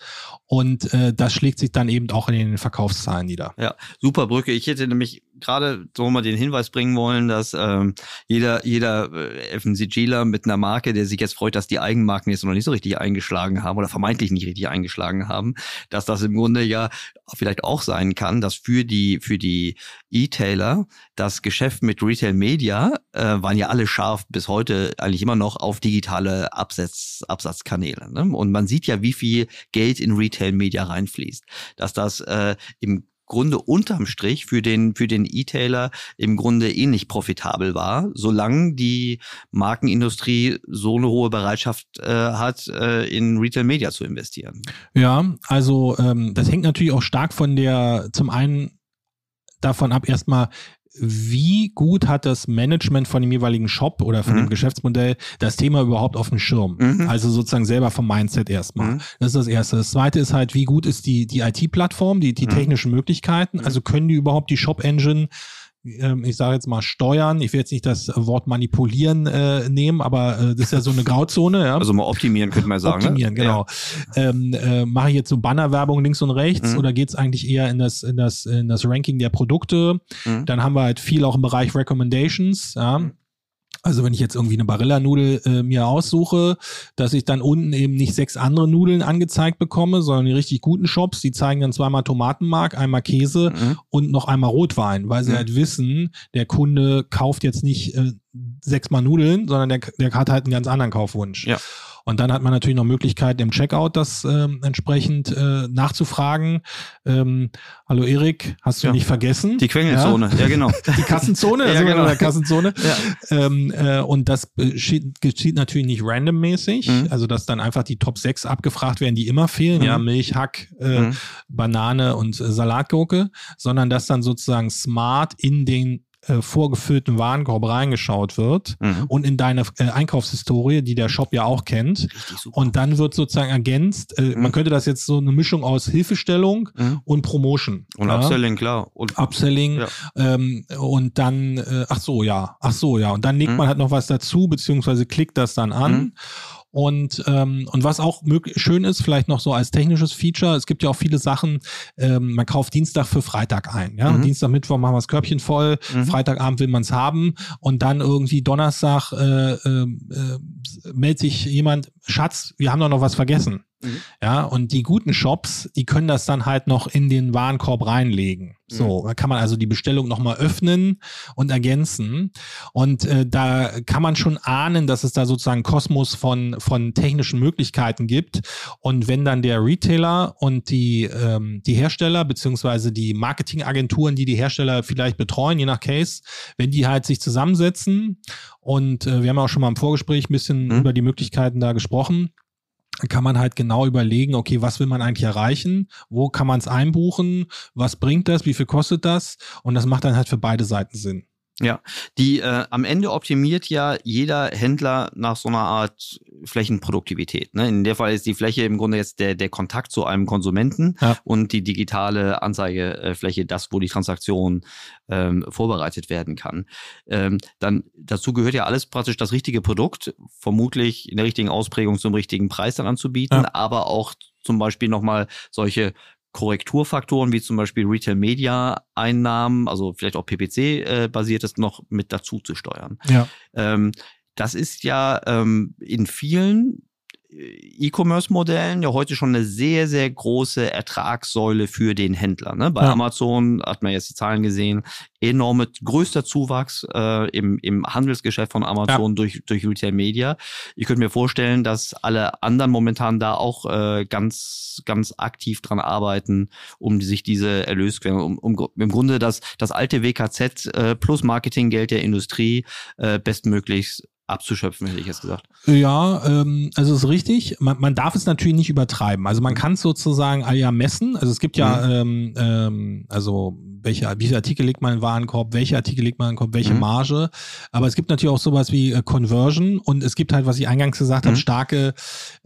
Und äh, das schlägt sich dann eben auch in den Verkaufszahlen nieder. Ja, super Brücke. Ich hätte nämlich gerade so mal den Hinweis bringen wollen, dass ähm, jeder, jeder äh, FMCGler mit einer Marke, der sich jetzt freut, dass die Eigenmarken jetzt noch nicht so richtig eingeschlagen haben oder vermeintlich nicht richtig eingeschlagen haben, dass das im Grunde ja vielleicht auch sein kann, dass für die, für die E-Tailer das Geschäft mit Retail Media äh, waren ja alle scharf bis heute eigentlich immer noch auf digitale Absatz, Absatzkanäle. Ne? Und man sieht ja, wie viel Geld in Retail Media reinfließt. Dass das äh, im Grunde unterm Strich für den, für den E-Tailer im Grunde ähnlich profitabel war, solange die Markenindustrie so eine hohe Bereitschaft äh, hat, äh, in Retail Media zu investieren. Ja, also ähm, das hängt natürlich auch stark von der, zum einen davon ab, erstmal, wie gut hat das Management von dem jeweiligen Shop oder von Mhm. dem Geschäftsmodell das Thema überhaupt auf dem Schirm? Mhm. Also sozusagen selber vom Mindset erstmal. Mhm. Das ist das Erste. Das Zweite ist halt, wie gut ist die, die IT-Plattform, die, die Mhm. technischen Möglichkeiten? Also können die überhaupt die Shop-Engine ich sage jetzt mal steuern, ich will jetzt nicht das Wort manipulieren äh, nehmen, aber äh, das ist ja so eine Grauzone, ja. Also mal optimieren, könnte man sagen. Optimieren, ne? genau. Ähm, äh, Mache ich jetzt so Bannerwerbung links und rechts Mhm. oder geht's eigentlich eher in das, in das, in das Ranking der Produkte? Ja. Mhm. Dann haben wir halt viel auch im Bereich Recommendations, ja. Also wenn ich jetzt irgendwie eine Barilla-Nudel äh, mir aussuche, dass ich dann unten eben nicht sechs andere Nudeln angezeigt bekomme, sondern die richtig guten Shops, die zeigen dann zweimal Tomatenmark, einmal Käse Mhm. und noch einmal Rotwein, weil sie Mhm. halt wissen, der Kunde kauft jetzt nicht äh, sechsmal Nudeln, sondern der, der hat halt einen ganz anderen Kaufwunsch. Ja. Und dann hat man natürlich noch Möglichkeiten im Checkout, das ähm, entsprechend äh, nachzufragen. Ähm, hallo Erik, hast du Ja. nicht vergessen? Die Quengelzone, ja, genau. Die Kassenzone, Ja, also genau. oder Kassenzone. Ja. Ähm, äh, und das geschieht, geschieht natürlich nicht randommäßig, Mhm. also dass dann einfach die Top 6 abgefragt werden, die immer fehlen, Mhm. ja, Milch, Hack, äh, Mhm. Banane und äh, Salatgurke, sondern dass dann sozusagen smart in den äh, vorgefüllten Warenkorb reingeschaut wird Mhm. und in deine äh, Einkaufshistorie, die der Shop ja auch kennt. Und dann wird sozusagen ergänzt, äh, Mhm. man könnte das jetzt so eine Mischung aus Hilfestellung Mhm. und Promotion. Und ja? Upselling, klar. Und Upselling Ja. ähm, und dann, äh, ach so, ja, ach so, ja. Und dann legt Mhm. man halt noch was dazu, beziehungsweise klickt das dann an. Und, ähm, und was auch möglich, schön ist, vielleicht noch so als technisches Feature, es gibt ja auch viele Sachen, ähm, man kauft Dienstag für Freitag ein. Ja? Mhm. Dienstag, Mittwoch machen wir das Körbchen voll, Mhm. Freitagabend will man es haben und dann irgendwie Donnerstag äh, äh, äh, meldet sich jemand, Schatz, wir haben doch noch was vergessen. Mhm. Ja, und die guten Shops, die können das dann halt noch in den Warenkorb reinlegen. So, Mhm. da kann man also die Bestellung nochmal öffnen und ergänzen. Und äh, da kann man schon ahnen, dass es da sozusagen Kosmos von, von technischen Möglichkeiten gibt. Und wenn dann der Retailer und die, ähm, die Hersteller, beziehungsweise die Marketingagenturen, die die Hersteller vielleicht betreuen, je nach Case, wenn die halt sich zusammensetzen und äh, wir haben auch schon mal im Vorgespräch ein bisschen Mhm. über die Möglichkeiten da gesprochen, kann man halt genau überlegen, okay, was will man eigentlich erreichen? Wo kann man es einbuchen? Was bringt das? Wie viel kostet das? Und das macht dann halt für beide Seiten Sinn. Ja, die äh, am Ende optimiert ja jeder Händler nach so einer Art Flächenproduktivität. Ne? In der Fall ist die Fläche im Grunde jetzt der, der Kontakt zu einem Konsumenten Ja. und die digitale Anzeigefläche das, wo die Transaktion ähm, vorbereitet werden kann. Ähm, dann dazu gehört ja alles praktisch das richtige Produkt, vermutlich in der richtigen Ausprägung zum richtigen Preis dann anzubieten, Ja. aber auch zum Beispiel nochmal solche Korrekturfaktoren wie zum Beispiel Retail Media Einnahmen, also vielleicht auch PPC äh, noch mit dazu zu steuern. Ja. Ähm, das ist ja ähm, in vielen E-Commerce-Modellen ja heute schon eine sehr, sehr große Ertragssäule für den Händler. Ne? Bei Ja. Amazon hat man jetzt die Zahlen gesehen, enorme, größter Zuwachs äh, im, im Handelsgeschäft von Amazon durch, durch Retail Media. Ich könnte mir vorstellen, dass alle anderen momentan da auch äh, ganz, ganz aktiv dran arbeiten, um sich diese Erlösquellen, um, um im Grunde das, das alte WKZ äh, plus Marketinggeld der Industrie äh, bestmöglichst abzuschöpfen, hätte ich jetzt gesagt. Ja, ähm, also es ist richtig. Man, man darf es natürlich nicht übertreiben. Also man kann es sozusagen ah ja messen. Also es gibt ja, ähm, ähm, also welche, wie viele Artikel legt man in den Warenkorb, welche Artikel legt man in den Korb, welche Mhm. Marge. Aber es gibt natürlich auch sowas wie äh, Conversion und es gibt halt, was ich eingangs gesagt habe, Mhm. starke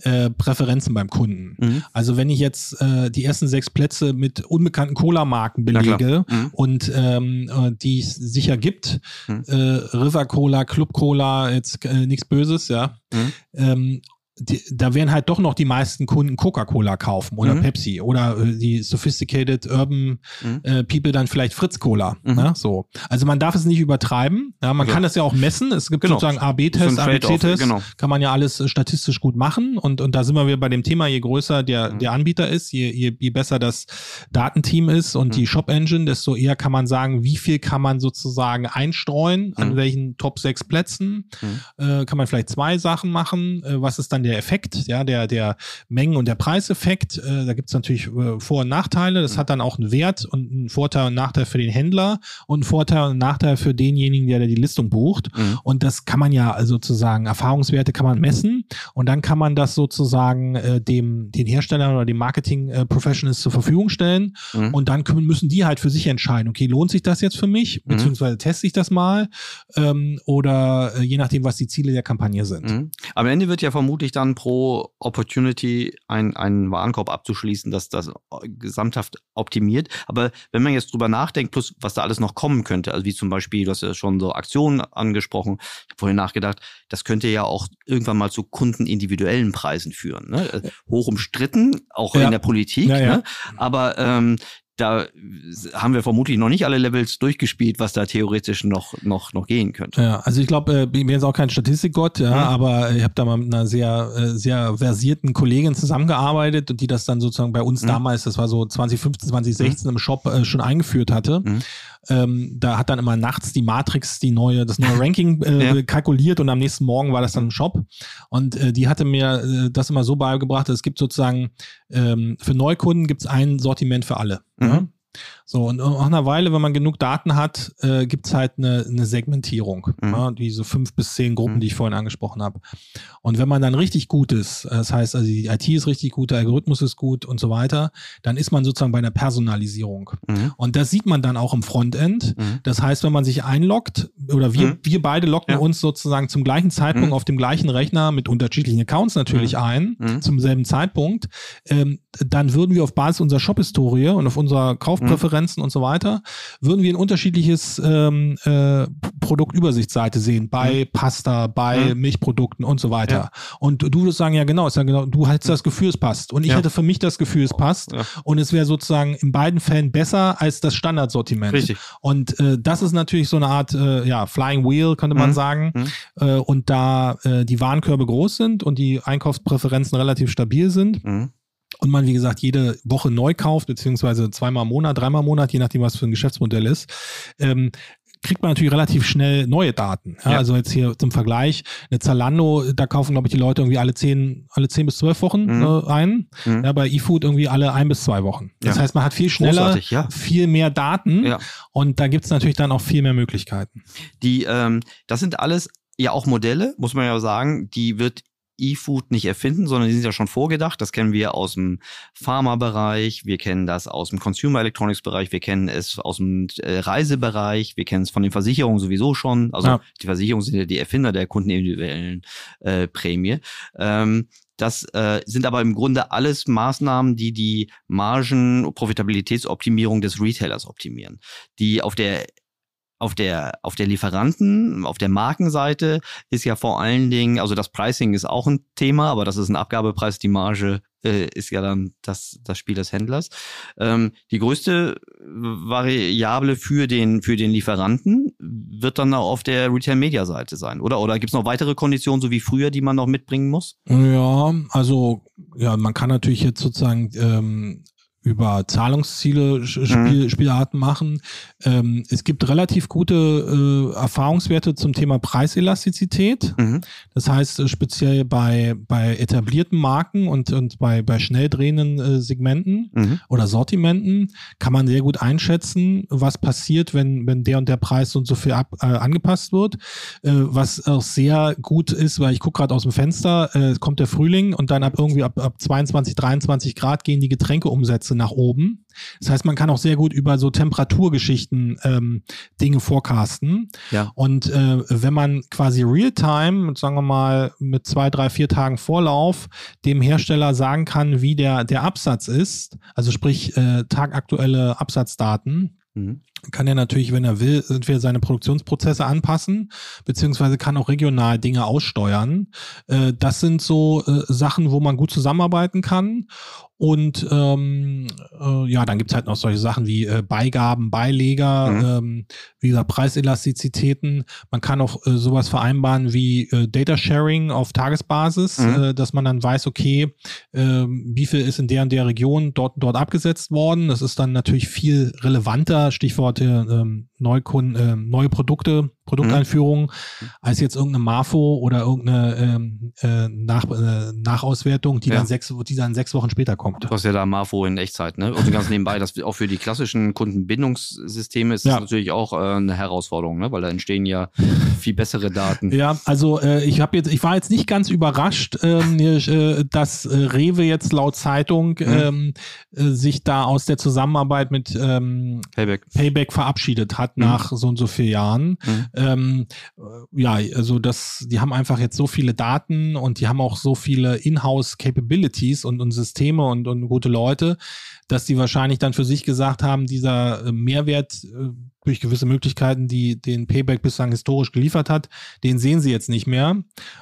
äh, Präferenzen beim Kunden. Mhm. Also wenn ich jetzt äh, die ersten sechs Plätze mit unbekannten Cola-Marken belege Mhm. und ähm, äh, die es sicher gibt, Mhm. äh, River Cola, Club Cola, jetzt äh, nichts Böses, ja. Mhm. Ähm, die, da werden halt doch noch die meisten Kunden Coca-Cola kaufen oder Mhm. Pepsi oder äh, die sophisticated urban Mhm. äh, people dann vielleicht Fritz Cola. Mhm. Ne? So. Also man darf es nicht übertreiben. Ja, man Also- kann das ja auch messen. Es gibt Genau. sozusagen So AB-Tests, Trade-off, ABC-Tests. genau. Kann man ja alles äh, statistisch gut machen. Und, und da sind wir wieder bei dem Thema, je größer der, Mhm. der Anbieter ist, je, je, je besser das Datenteam ist und Mhm. die Shop-Engine, desto eher kann man sagen, wie viel kann man sozusagen einstreuen, an Mhm. welchen Top 6 Plätzen. Mhm. Äh, kann man vielleicht zwei Sachen machen. Äh, was ist dann der Effekt? Ja, der, der Mengen- und der Preiseffekt. Äh, da gibt es natürlich äh, Vor- und Nachteile. Das Mhm. hat dann auch einen Wert und einen Vorteil und Nachteil für den Händler und einen Vorteil und einen Nachteil für denjenigen, der, der die Listung bucht. Mhm. Und das kann man ja sozusagen, Erfahrungswerte kann man messen und dann kann man das sozusagen äh, dem, den Herstellern oder den Marketing-Professionals zur Verfügung stellen. Mhm. Und dann können, müssen die halt für sich entscheiden, okay, lohnt sich das jetzt für mich, Mhm. beziehungsweise teste ich das mal ähm, oder äh, je nachdem, was die Ziele der Kampagne sind. Mhm. Am Ende wird ja vermutlich dann pro Opportunity ein, einen Warenkorb abzuschließen, dass das gesamthaft optimiert. Aber wenn man jetzt drüber nachdenkt, plus was da alles noch kommen könnte, also wie zum Beispiel, du hast ja schon so Aktionen angesprochen, ich habe vorhin nachgedacht, das könnte ja auch irgendwann mal zu kundenindividuellen Preisen führen. Ne? Äh, Hoch umstritten, auch Ja. in der Politik. Ja, ja. Ne? Aber ähm, da haben wir vermutlich noch nicht alle Levels durchgespielt, was da theoretisch noch, noch, noch gehen könnte. Ja, also ich glaube, äh, ich bin jetzt auch kein Statistikgott, ja, Mhm. aber ich habe da mal mit einer sehr, äh, sehr versierten Kollegin zusammengearbeitet und die das dann sozusagen bei uns Mhm. damals, das war so 2015, 2016 im Shop äh, schon eingeführt hatte. Mhm. Ähm, da hat dann immer nachts die Matrix, die neue, das neue Ranking äh, Ja. kalkuliert und am nächsten Morgen war das dann im Shop. Und äh, die hatte mir äh, das immer so beigebracht, es gibt sozusagen ähm, für Neukunden gibt es ein Sortiment für alle. Ja? So, und nach einer Weile, wenn man genug Daten hat, äh, gibt's halt eine, eine Segmentierung. Mhm. Ja, diese fünf bis zehn Gruppen, Mhm. die ich vorhin angesprochen habe. Und wenn man dann richtig gut ist, äh, das heißt, also die IT ist richtig gut, der Algorithmus ist gut und so weiter, dann ist man sozusagen bei einer Personalisierung. Mhm. Und das sieht man dann auch im Frontend. Mhm. Das heißt, wenn man sich einloggt, oder wir, Mhm. wir beide locken Ja. uns sozusagen zum gleichen Zeitpunkt Mhm. auf dem gleichen Rechner mit unterschiedlichen Accounts natürlich ein, zum selben Zeitpunkt, ähm, dann würden wir auf Basis unserer Shop-Historie und auf unserer Kaufpräferenzen und so weiter, würden wir ein unterschiedliches ähm, äh, Produktübersichtsseite sehen bei Pasta, bei Mhm. Milchprodukten und so weiter. Und du würdest sagen, ja genau, ist ja genau, du hättest das Gefühl, es passt. Und ich Ja. hätte für mich das Gefühl, es passt. Ja. Und es wäre sozusagen in beiden Fällen besser als das Standardsortiment. Richtig. Und äh, das ist natürlich so eine Art äh, ja, Flying Wheel, könnte man Mhm. sagen. Mhm. Äh, und da äh, die Warenkörbe groß sind und die Einkaufspräferenzen relativ stabil sind Mhm. Und man, wie gesagt, jede Woche neu kauft, beziehungsweise zweimal im Monat, dreimal im Monat, je nachdem, was für ein Geschäftsmodell ist, ähm, kriegt man natürlich relativ schnell neue Daten. Ja, Ja. Also jetzt hier zum Vergleich, eine Zalando, da kaufen, glaube ich, die Leute irgendwie alle zehn, alle zehn bis zwölf Wochen Mhm. äh, ein. Mhm. Ja, bei eFood irgendwie alle ein bis zwei Wochen. Das heißt, man hat viel schneller, viel mehr Daten Ja. und da gibt's natürlich dann auch viel mehr Möglichkeiten. Die, ähm, das sind alles ja auch Modelle, muss man ja sagen, die wird E-Food nicht erfinden, sondern die sind ja schon vorgedacht. Das kennen wir aus dem Pharma-Bereich, wir kennen das aus dem Consumer Electronics-Bereich, wir kennen es aus dem äh, Reisebereich, wir kennen es von den Versicherungen sowieso schon. Also Ja. die Versicherungen sind ja die Erfinder der kundenindividuellen äh, Prämie. Ähm, das äh, sind aber im Grunde alles Maßnahmen, die die Margen, Profitabilitätsoptimierung des Retailers optimieren, die auf der auf der, auf der Lieferanten, auf der Markenseite ist ja vor allen Dingen, also das Pricing ist auch ein Thema, aber das ist ein Abgabepreis, die Marge äh, ist ja dann das, das Spiel des Händlers. Ähm, die größte Variable für den, für den Lieferanten wird dann auch auf der Retail-Media-Seite sein, oder? Oder gibt es noch weitere Konditionen, so wie früher, die man noch mitbringen muss? Ja, also ja, man kann natürlich jetzt sozusagen ähm, über Zahlungsziele Spiel, mhm. Spielarten machen. Ähm, es gibt relativ gute äh, Erfahrungswerte zum Thema Preiselastizität. Mhm. Das heißt, äh, speziell bei, bei etablierten Marken und, und bei, bei schnell drehenden äh, Segmenten mhm. oder Sortimenten kann man sehr gut einschätzen, was passiert, wenn, wenn der und der Preis und so viel ab, äh, angepasst wird. Äh, was auch sehr gut ist, weil ich gucke gerade aus dem Fenster, kommt der Frühling und dann ab irgendwie ab, ab 22, 23 Grad gehen die Getränkeumsätze Umsätze nach oben. Das heißt, man kann auch sehr gut über so Temperaturgeschichten ähm, Dinge forecasten. Ja. Und äh, wenn man quasi real-time, sagen wir mal mit zwei, drei, vier Tagen Vorlauf, dem Hersteller sagen kann, wie der, der Absatz ist, also sprich äh, tagaktuelle Absatzdaten, mhm kann er natürlich, wenn er will, entweder seine Produktionsprozesse anpassen, beziehungsweise kann auch regional Dinge aussteuern. Äh, das sind so äh, Sachen, wo man gut zusammenarbeiten kann. Und ähm, äh, ja, dann gibt's halt noch solche Sachen wie äh, Beigaben, Beileger, mhm. ähm, wie gesagt, Preiselastizitäten. Man kann auch äh, sowas vereinbaren wie äh, Data Sharing auf Tagesbasis, mhm. äh, dass man dann weiß, okay, äh, wie viel ist in der und der Region dort, dort abgesetzt worden. Das ist dann natürlich viel relevanter, Stichwort äh, ähm, Neukunden, äh, neue Produkte, Produkteinführungen, mhm. als jetzt irgendeine Marfo oder irgendeine ähm, äh, Nach, äh, Nachauswertung, die ja. dann sechs, die dann sechs Wochen später kommt. Du hast ja da Marfo in Echtzeit, ne? Und ganz nebenbei, das auch für die klassischen Kundenbindungssysteme ist ja. das natürlich auch äh, eine Herausforderung, ne? Weil da entstehen ja viel bessere Daten. Ja, also äh, ich habe jetzt, ich war jetzt nicht ganz überrascht, ähm, äh, dass Rewe jetzt laut Zeitung mhm. ähm, äh, sich da aus der Zusammenarbeit mit ähm, Payback. Payback verabschiedet hat mhm. nach so und so vielen Jahren. Mhm. Ähm, äh, ja, also das, die haben einfach jetzt so viele Daten und die haben auch so viele Inhouse-Capabilities und, und Systeme und, und gute Leute, dass die wahrscheinlich dann für sich gesagt haben, dieser äh, Mehrwert äh, durch gewisse Möglichkeiten, die den Payback bislang historisch geliefert hat, den sehen sie jetzt nicht mehr.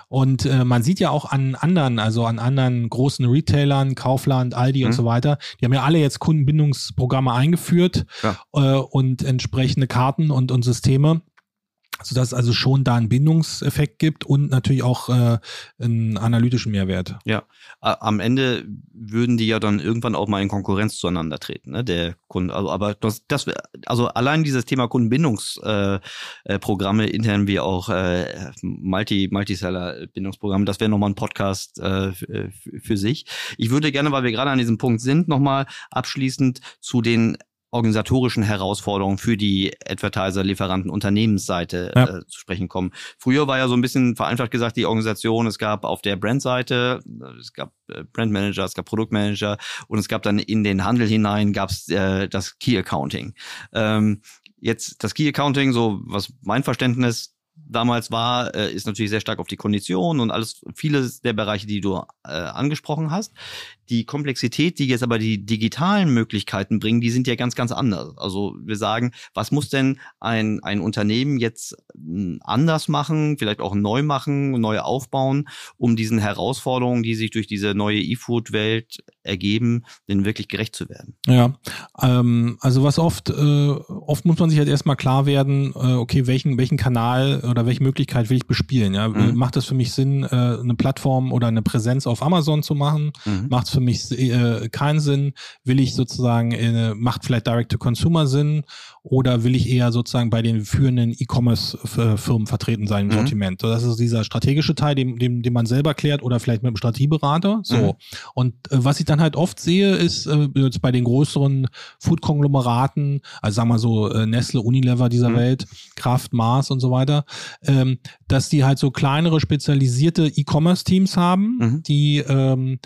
Und äh, man sieht ja auch an anderen, also an anderen großen Retailern, Kaufland, Aldi mhm. und so weiter, die haben ja alle jetzt Kundenbindungsprogramme eingeführt ja. äh, und entsprechende Karten und, und Systeme sodass es also schon da einen Bindungseffekt gibt und natürlich auch äh, einen analytischen Mehrwert. Ja, am Ende würden die ja dann irgendwann auch mal in Konkurrenz zueinander treten, ne? Der Kunde. Also, aber das, das, also allein dieses Thema Kundenbindungsprogramme, äh, äh, intern wie auch äh, Multi Multiseller-Bindungsprogramme, das wäre nochmal ein Podcast äh, für sich. Ich würde gerne, weil wir gerade an diesem Punkt sind, nochmal abschließend zu den organisatorischen Herausforderungen für die Advertiser, Lieferanten, Unternehmensseite ja. äh, zu sprechen kommen. Früher war ja so ein bisschen vereinfacht gesagt die Organisation, es gab auf der Brandseite, es gab äh, Brandmanager, es gab Produktmanager und es gab dann in den Handel hinein gab es äh, das Key Accounting. Ähm, jetzt das Key Accounting, so was mein Verständnis damals war, äh, ist natürlich sehr stark auf die Kondition und alles, viele der Bereiche, die du äh, angesprochen hast. Die Komplexität, die jetzt aber die digitalen Möglichkeiten bringen, die sind ja ganz, ganz anders. Also wir sagen, was muss denn ein, ein Unternehmen jetzt hm, anders machen, vielleicht auch neu machen, neu aufbauen, um diesen Herausforderungen, die sich durch diese neue E-Food-Welt ergeben, denn wirklich gerecht zu werden? Ja, ähm, also was oft, äh, oft muss man sich halt erstmal klar werden, äh, okay, welchen, welchen Kanal oder welche Möglichkeit will ich bespielen? Ja? Mhm. Macht es für mich Sinn, äh, eine Plattform oder eine Präsenz auf Amazon zu machen? Mhm. Macht es für mich äh, keinen Sinn? Will ich sozusagen, äh, macht vielleicht Direct-to-Consumer Sinn? Oder will ich eher sozusagen bei den führenden E-Commerce-Firmen vertreten sein im mhm. Sortiment? Das ist dieser strategische Teil, den, den, den man selber klärt oder vielleicht mit einem Strategieberater. So. Mhm. Und äh, was ich dann halt oft sehe, ist äh, jetzt bei den größeren Food-Konglomeraten, also sagen wir so äh, Nestle, Unilever dieser mhm. Welt, Kraft, Mars und so weiter, ähm, dass die halt so kleinere spezialisierte E-Commerce-Teams haben, mhm. die ähm,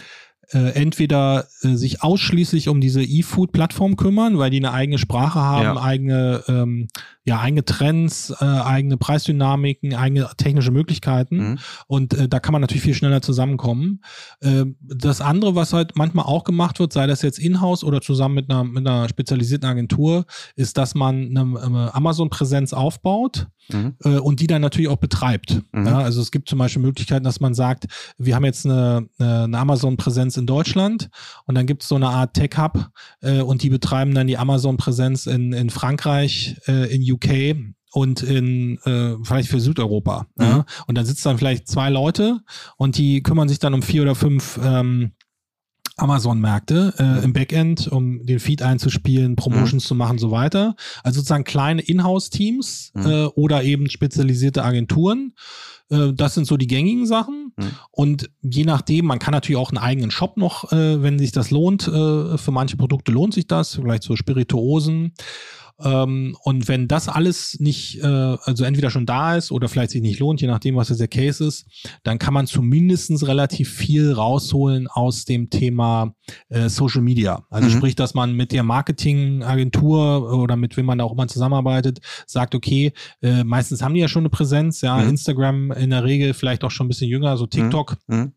äh, entweder äh, sich ausschließlich um diese E-Food-Plattform kümmern, weil die eine eigene Sprache haben, ja. eigene ähm, ja eigene Trends, äh, eigene Preisdynamiken, eigene technische Möglichkeiten Mhm. und äh, da kann man natürlich viel schneller zusammenkommen. Äh, das andere, was halt manchmal auch gemacht wird, sei das jetzt in-house oder zusammen mit einer, mit einer spezialisierten Agentur, ist, dass man eine, eine Amazon-Präsenz aufbaut Mhm. äh, und die dann natürlich auch betreibt. Mhm. Ja, also es gibt zum Beispiel Möglichkeiten, dass man sagt, wir haben jetzt eine, eine Amazon-Präsenz in Deutschland und dann gibt es so eine Art Tech-Hub äh, und die betreiben dann die Amazon-Präsenz in, in Frankreich, äh, in UK und in äh, vielleicht für Südeuropa. Mhm. Ja? Und dann sitzen dann vielleicht zwei Leute und die kümmern sich dann um vier oder fünf ähm, Amazon-Märkte äh, im Backend, um den Feed einzuspielen, Promotions zu machen, so weiter. Also sozusagen kleine Inhouse-Teams Mhm. äh, oder eben spezialisierte Agenturen. Äh, das sind so die gängigen Sachen. Mhm. Und je nachdem, man kann natürlich auch einen eigenen Shop noch, äh, wenn sich das lohnt. Äh, für manche Produkte lohnt sich das, vielleicht so Spirituosen. Ähm, und wenn das alles nicht, äh, also entweder schon da ist oder vielleicht sich nicht lohnt, je nachdem, was jetzt der Case ist, dann kann man zumindestens relativ viel rausholen aus dem Thema äh, Social Media. Also Mhm. sprich, dass man mit der Marketingagentur oder mit wem man da auch immer zusammenarbeitet, sagt, okay, äh, meistens haben die ja schon eine Präsenz, ja, Mhm. Instagram in der Regel vielleicht auch schon ein bisschen jünger, so TikTok. Mhm.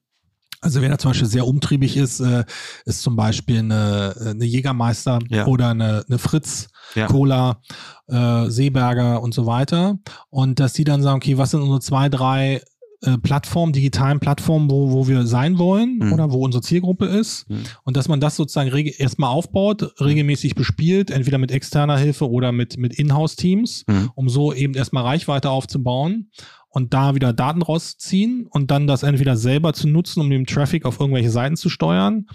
Also wer da zum Beispiel sehr umtriebig ist, äh, ist zum Beispiel eine, eine Jägermeister Ja. oder eine, eine Fritz, Ja. Cola, äh, Seeberger und so weiter. Und dass die dann sagen, okay, was sind unsere zwei, drei äh, Plattformen, digitalen Plattformen, wo, wo wir sein wollen Mhm. oder wo unsere Zielgruppe ist. Mhm. Und dass man das sozusagen erstmal aufbaut, regelmäßig bespielt, entweder mit externer Hilfe oder mit, mit Inhouse-Teams, Mhm. um so eben erstmal Reichweite aufzubauen und da wieder Daten rausziehen und dann das entweder selber zu nutzen, um den Traffic auf irgendwelche Seiten zu steuern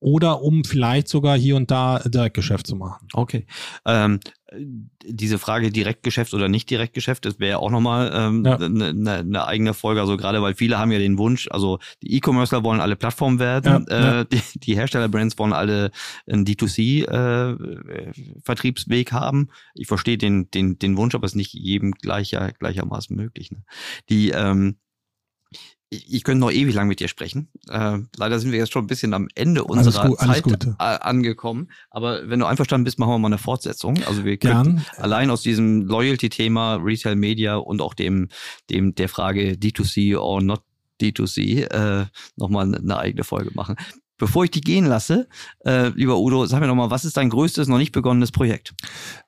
oder um vielleicht sogar hier und da Direktgeschäft zu machen. Okay. Ähm, äh, diese Frage Direktgeschäft oder nicht Direktgeschäft, das wäre auch nochmal ähm, Ja. eine ne, ne eigene Folge. Also gerade weil viele haben ja den Wunsch, also die E-Commercer wollen alle Plattformen werden, Ja, äh, ja. Die, die Herstellerbrands wollen alle einen D2C-Vertriebsweg haben. Ich verstehe den, den, den Wunsch, aber es ist nicht jedem gleicher, gleichermaßen möglich. Ne? Die ähm, ich, ich könnte noch ewig lang mit dir sprechen. Äh, leider sind wir jetzt schon ein bisschen am Ende Alles unserer gut, alles Zeit äh, angekommen. Aber wenn du einverstanden bist, machen wir mal eine Fortsetzung. Also wir könnten Gern. allein aus diesem Loyalty-Thema, Retail Media und auch dem, dem der Frage D2C or not D2C äh, nochmal eine eigene Folge machen. Bevor ich die gehen lasse, äh, lieber Udo, sag mir noch mal, was ist dein größtes, noch nicht begonnenes Projekt?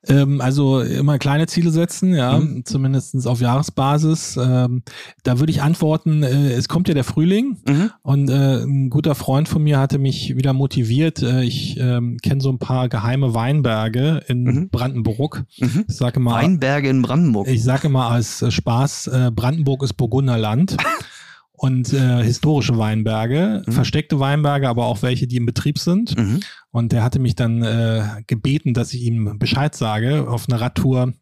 Ähm, also immer kleine Ziele setzen, ja, Mhm. zumindestens auf Jahresbasis. Ähm, da würde ich antworten, äh, es kommt ja der Frühling Mhm. und äh, ein guter Freund von mir hatte mich wieder motiviert. Äh, ich ähm, kenne so ein paar geheime Weinberge in Mhm. Brandenburg. Mhm. Ich sage mal, Weinberge in Brandenburg. ich sage mal als äh, Spaß, äh, Brandenburg ist Burgunderland. Und äh, historische Weinberge, Mhm. versteckte Weinberge, aber auch welche, die im Betrieb sind. Mhm. Und der hatte mich dann äh, gebeten, dass ich ihm Bescheid sage auf einer Radtour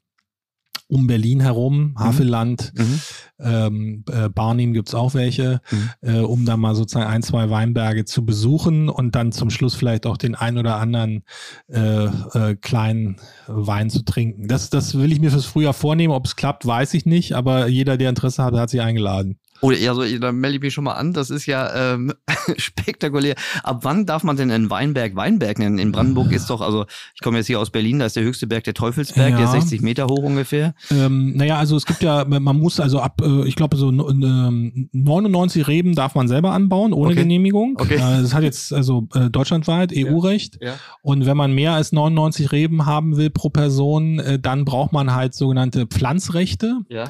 um Berlin herum, Havelland, Mhm. ähm, äh, Barnim gibt's auch welche, Mhm. äh, um da mal sozusagen ein, zwei Weinberge zu besuchen und dann zum Schluss vielleicht auch den ein oder anderen äh, äh, kleinen Wein zu trinken. Das, das will ich mir fürs Frühjahr vornehmen. Ob es klappt, weiß ich nicht, aber jeder, der Interesse hat, hat sich eingeladen. Oder eher so, da melde ich mich schon mal an. Das ist ja ähm, spektakulär. Ab wann darf man denn einen Weinberg Weinberg nennen? In Brandenburg ist doch, also ich komme jetzt hier aus Berlin, da ist der höchste Berg der Teufelsberg, der Ja. ist 60 Meter hoch ungefähr. Ähm, naja, also es gibt ja, man muss also ab, äh, ich glaube so ähm, 99 Reben darf man selber anbauen, ohne Okay. Genehmigung. Okay. Äh, das hat jetzt also äh, deutschlandweit EU-Recht. Ja. Und wenn man mehr als 99 Reben haben will pro Person, dann braucht man halt sogenannte Pflanzrechte. Ja.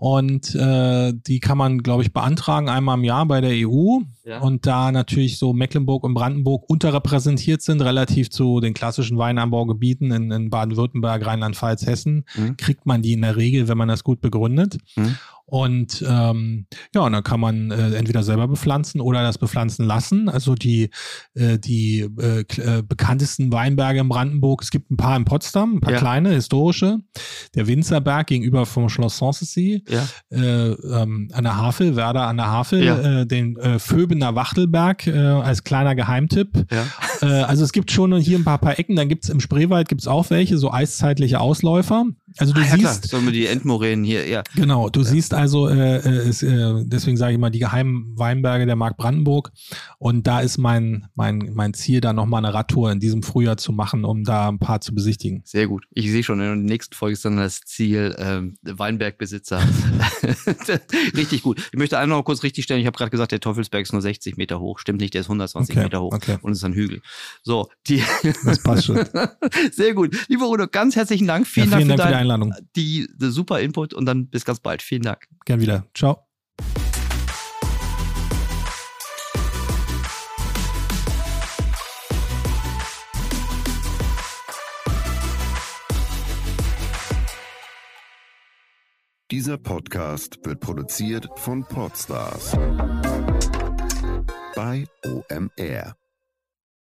Und äh, die kann man, glaube ich, beantragen einmal im Jahr bei der EU. Ja. Und da natürlich so Mecklenburg und Brandenburg unterrepräsentiert sind, relativ zu den klassischen Weinanbaugebieten in, in Baden-Württemberg, Rheinland-Pfalz, Hessen, Mhm. kriegt man die in der Regel, wenn man das gut begründet. Mhm. Und ähm, ja, und dann kann man äh, entweder selber bepflanzen oder das bepflanzen lassen. Also die, äh, die äh, äh, bekanntesten Weinberge in Brandenburg, es gibt ein paar in Potsdam, ein paar Ja. kleine, historische. Der Winzerberg gegenüber vom Schloss Sanssouci, Ja. äh, ähm, an der Havel, Werder an der Havel, Ja. äh, den äh, Föbener Wachtelberg äh, als kleiner Geheimtipp. Äh, also es gibt schon hier ein paar, paar Ecken, dann gibt's im Spreewald gibt's auch welche, so eiszeitliche Ausläufer. Also du ah, ja, siehst. Klar. So die Endmoränen hier, ja. Genau, du ja. siehst also, äh, äh, ist, äh, deswegen sage ich mal, die geheimen Weinberge der Mark Brandenburg. Und da ist mein, mein, mein Ziel, da nochmal eine Radtour in diesem Frühjahr zu machen, um da ein paar zu besichtigen. Sehr gut. Ich sehe schon, in der nächsten Folge ist dann das Ziel, ähm, Weinbergbesitzer. richtig gut. Ich möchte einmal noch kurz richtig stellen, ich habe gerade gesagt, der Teufelsberg ist nur 60 Meter hoch. Stimmt nicht, der ist 120 okay, Meter hoch okay. und es ist ein Hügel. So, die. das passt schon. Sehr gut. Lieber Udo, ganz herzlichen Dank. Vielen, ja, vielen Dank, Dank für, dein, die Einladung. Die, die super Input und dann bis ganz bald. Vielen Dank. Gern wieder. Ciao. Dieser Podcast wird produziert von Podstars bei OMR.